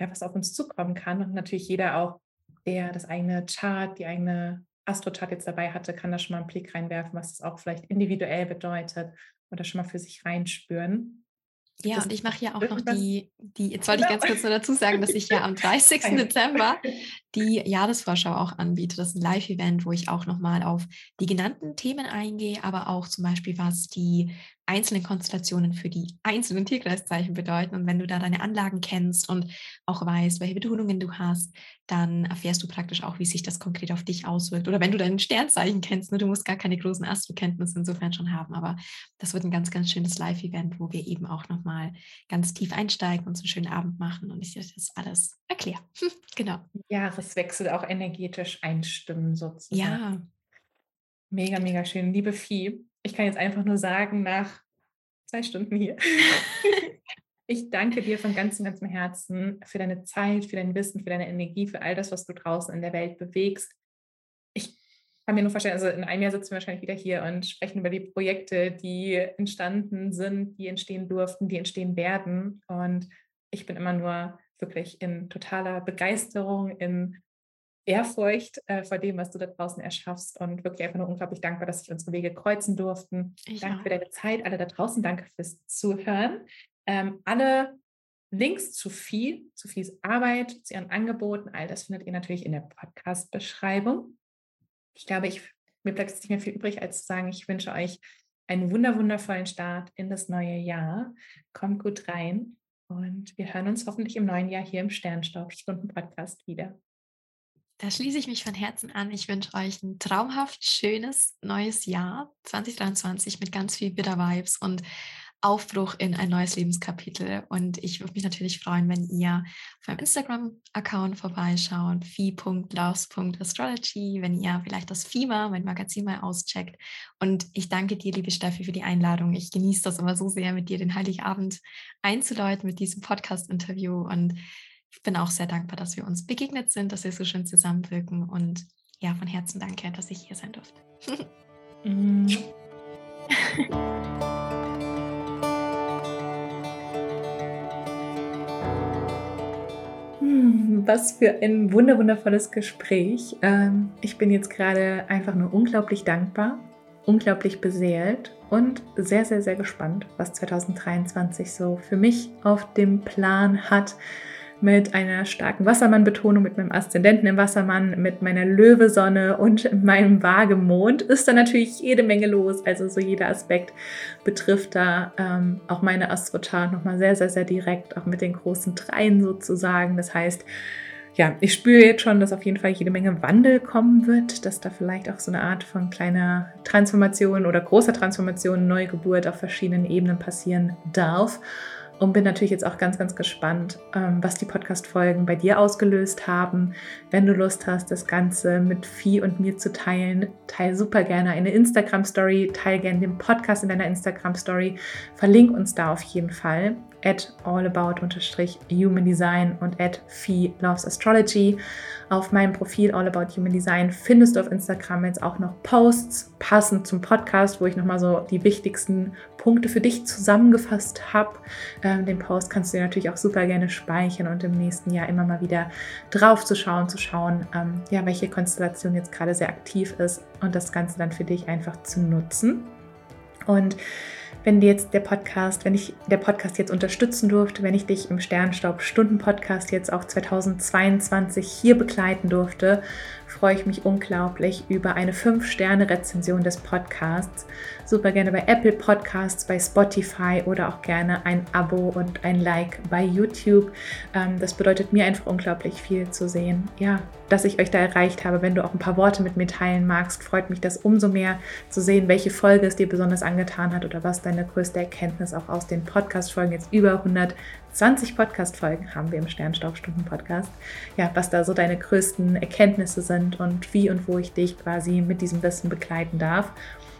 ja, was auf uns zukommen kann. Und natürlich jeder auch, der das eigene Chart, die eigene Astrochart jetzt dabei hatte, kann da schon mal einen Blick reinwerfen, was das auch vielleicht individuell bedeutet oder schon mal für sich reinspüren. Ja, und ich mache ja auch noch die, die, jetzt wollte ich ganz kurz nur dazu sagen, dass ich ja am [LAUGHS] 30. Dezember die Jahresvorschau auch anbiete. Das ist ein Live-Event, wo ich auch nochmal auf die genannten Themen eingehe, aber auch zum Beispiel, was die einzelnen Konstellationen für die einzelnen Tierkreiszeichen bedeuten. Und wenn du da deine Anlagen kennst und auch weißt, welche Betonungen du hast, dann erfährst du praktisch auch, wie sich das konkret auf dich auswirkt. Oder wenn du dein Sternzeichen kennst, ne, du musst gar keine großen Astrokenntnisse insofern schon haben, aber das wird ein ganz, ganz schönes Live-Event, wo wir eben auch nochmal ganz tief einsteigen und so einen schönen Abend machen und ich dir das alles erkläre. [LAUGHS] genau. Jahreswechsel auch energetisch einstimmen sozusagen. Ja. Mega, mega schön. Liebe Vieh, ich kann jetzt einfach nur sagen, nach zwei Stunden hier. [LAUGHS] ich danke dir von ganzem, ganzem Herzen für deine Zeit, für dein Wissen, für deine Energie, für all das, was du draußen in der Welt bewegst. Ich kann mir nur vorstellen, also in einem Jahr sitzen wir wahrscheinlich wieder hier und sprechen über die Projekte, die entstanden sind, die entstehen durften, die entstehen werden. Und ich bin immer nur wirklich in totaler Begeisterung, in Ehrfurcht äh, vor dem, was du da draußen erschaffst und wirklich einfach nur unglaublich dankbar, dass sich unsere Wege kreuzen durften. Ich danke auch. für deine Zeit, alle da draußen. Danke fürs Zuhören. Ähm, alle Links zu Vieh, zu Viehs Arbeit, zu ihren Angeboten, all das findet ihr natürlich in der Podcast-Beschreibung. Ich glaube, ich, mir bleibt jetzt nicht mehr viel übrig, als zu sagen, ich wünsche euch einen wunder wundervollen Start in das neue Jahr. Kommt gut rein und wir hören uns hoffentlich im neuen Jahr hier im Sternstaub-Stunden-Podcast wieder. Da schließe ich mich von Herzen an. Ich wünsche euch ein traumhaft schönes neues Jahr 2023 mit ganz viel Bitter Vibes und Aufbruch in ein neues Lebenskapitel. Und ich würde mich natürlich freuen, wenn ihr auf meinem Instagram-Account vorbeischaut, fi.loves.astrology, wenn ihr vielleicht das FIMA, mein Magazin mal auscheckt. Und ich danke dir, liebe Steffi, für die Einladung. Ich genieße das immer so sehr, mit dir den Heiligabend einzuläuten mit diesem Podcast-Interview. Und ich bin auch sehr dankbar, dass wir uns begegnet sind, dass wir so schön zusammenwirken und ja, von Herzen danke, dass ich hier sein durfte. mm. Hm, was für ein wunderwundervolles Gespräch. Ähm, ich bin jetzt gerade einfach nur unglaublich dankbar, unglaublich beseelt und sehr, sehr, sehr gespannt, was 2023 so für mich auf dem Plan hat mit einer starken Wassermann-Betonung, mit meinem Aszendenten im Wassermann, mit meiner Löwesonne und meinem Waagemond ist da natürlich jede Menge los. Also so jeder Aspekt betrifft da ähm, auch meine Astrochart nochmal sehr, sehr, sehr direkt, auch mit den großen Dreien sozusagen. Das heißt, ja, ich spüre jetzt schon, dass auf jeden Fall jede Menge Wandel kommen wird, dass da vielleicht auch so eine Art von kleiner Transformation oder großer Transformation, Neugeburt auf verschiedenen Ebenen passieren darf und bin natürlich jetzt auch ganz, ganz gespannt, ähm, was die Podcast-Folgen bei dir ausgelöst haben. Wenn du Lust hast, das Ganze mit Vieh und mir zu teilen, teile super gerne eine Instagram-Story, teile gerne den Podcast in deiner Instagram-Story. Verlink uns da auf jeden Fall at allabout-human design und at Fee Loves Astrology. Auf meinem Profil All About Human Design findest du auf Instagram jetzt auch noch Posts passend zum Podcast, wo ich nochmal so die wichtigsten Punkte für dich zusammengefasst habe. Ähm, den Post kannst du dir natürlich auch super gerne speichern und im nächsten Jahr immer mal wieder drauf zu schauen, zu schauen, ähm, ja, welche Konstellation jetzt gerade sehr aktiv ist und das Ganze dann für dich einfach zu nutzen. Und wenn dir jetzt der Podcast, wenn ich der Podcast jetzt unterstützen durfte, wenn ich dich im Sternstaub Stunden Podcast jetzt auch 2022 hier begleiten durfte, freue ich mich unglaublich über eine 5-Sterne-Rezension des Podcasts. Super gerne bei Apple Podcasts, bei Spotify oder auch gerne ein Abo und ein Like bei YouTube. Ähm, das bedeutet mir einfach unglaublich viel zu sehen, ja, dass ich euch da erreicht habe. Wenn du auch ein paar Worte mit mir teilen magst, freut mich das umso mehr zu sehen, welche Folge es dir besonders angetan hat oder was deine größte Erkenntnis auch aus den Podcast-Folgen jetzt über 100 20 Podcast-Folgen haben wir im Sternstaubstunden-Podcast. Ja, was da so deine größten Erkenntnisse sind und wie und wo ich dich quasi mit diesem Wissen begleiten darf.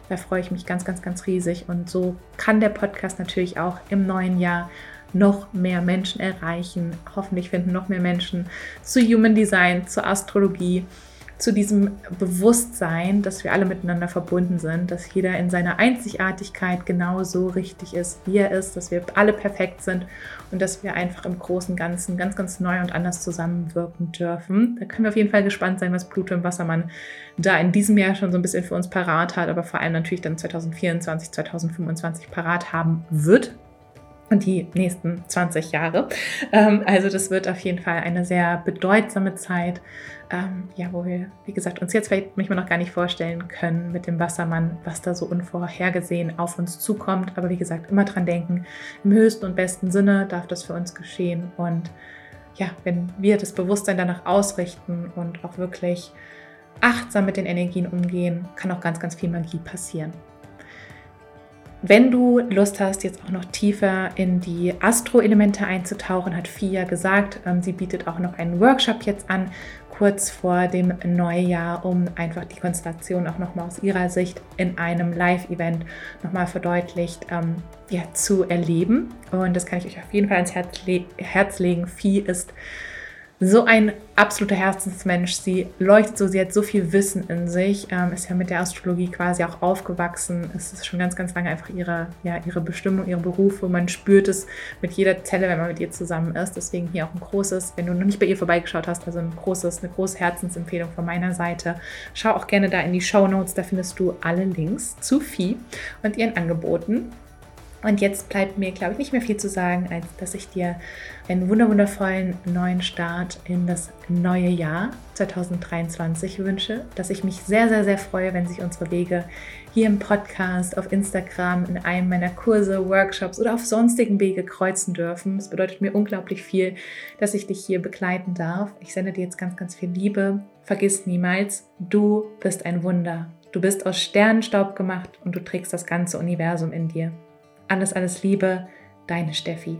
Da freue ich mich ganz, ganz, ganz riesig. Und so kann der Podcast natürlich auch im neuen Jahr noch mehr Menschen erreichen. Hoffentlich finden noch mehr Menschen zu Human Design, zur Astrologie zu diesem Bewusstsein, dass wir alle miteinander verbunden sind, dass jeder in seiner Einzigartigkeit genauso richtig ist, wie er ist, dass wir alle perfekt sind und dass wir einfach im Großen und Ganzen ganz, ganz neu und anders zusammenwirken dürfen. Da können wir auf jeden Fall gespannt sein, was Pluto im Wassermann da in diesem Jahr schon so ein bisschen für uns parat hat, aber vor allem natürlich dann 2024, 2025 parat haben wird und die nächsten 20 Jahre. Ähm, also das wird auf jeden Fall eine sehr bedeutsame Zeit, ähm, ja, wo wir, wie gesagt, uns jetzt vielleicht manchmal noch gar nicht vorstellen können mit dem Wassermann, was da so unvorhergesehen auf uns zukommt. Aber wie gesagt, immer dran denken, im höchsten und besten Sinne darf das für uns geschehen. Und ja, wenn wir das Bewusstsein danach ausrichten und auch wirklich achtsam mit den Energien umgehen, kann auch ganz, ganz viel Magie passieren. Wenn du Lust hast, jetzt auch noch tiefer in die Astro-Elemente einzutauchen, hat Fia gesagt, ähm, sie bietet auch noch einen Workshop jetzt an, kurz vor dem Neujahr, um einfach die Konstellation auch nochmal aus ihrer Sicht in einem Live-Event nochmal verdeutlicht ähm, ja, zu erleben. Und das kann ich euch auf jeden Fall ans Herz, le Herz legen. Vieh ist so ein absoluter Herzensmensch. Sie leuchtet so, sie hat so viel Wissen in sich, ähm, ist ja mit der Astrologie quasi auch aufgewachsen. Es ist schon ganz, ganz lange einfach ihre, ja, ihre Bestimmung, ihre Berufe. Man spürt es mit jeder Zelle, wenn man mit ihr zusammen ist. Deswegen hier auch ein großes, wenn du noch nicht bei ihr vorbeigeschaut hast, also ein großes, eine große Herzensempfehlung von meiner Seite. Schau auch gerne da in die Show Notes, da findest du alle Links zu Vieh und ihren Angeboten. Und jetzt bleibt mir, glaube ich, nicht mehr viel zu sagen, als dass ich dir einen wundervollen neuen Start in das neue Jahr 2023 wünsche, dass ich mich sehr, sehr, sehr freue, wenn sich unsere Wege hier im Podcast, auf Instagram, in einem meiner Kurse, Workshops oder auf sonstigen Wege kreuzen dürfen. Es bedeutet mir unglaublich viel, dass ich dich hier begleiten darf. Ich sende dir jetzt ganz, ganz viel Liebe. Vergiss niemals, du bist ein Wunder. Du bist aus Sternenstaub gemacht und du trägst das ganze Universum in dir. Alles, alles Liebe, deine Steffi.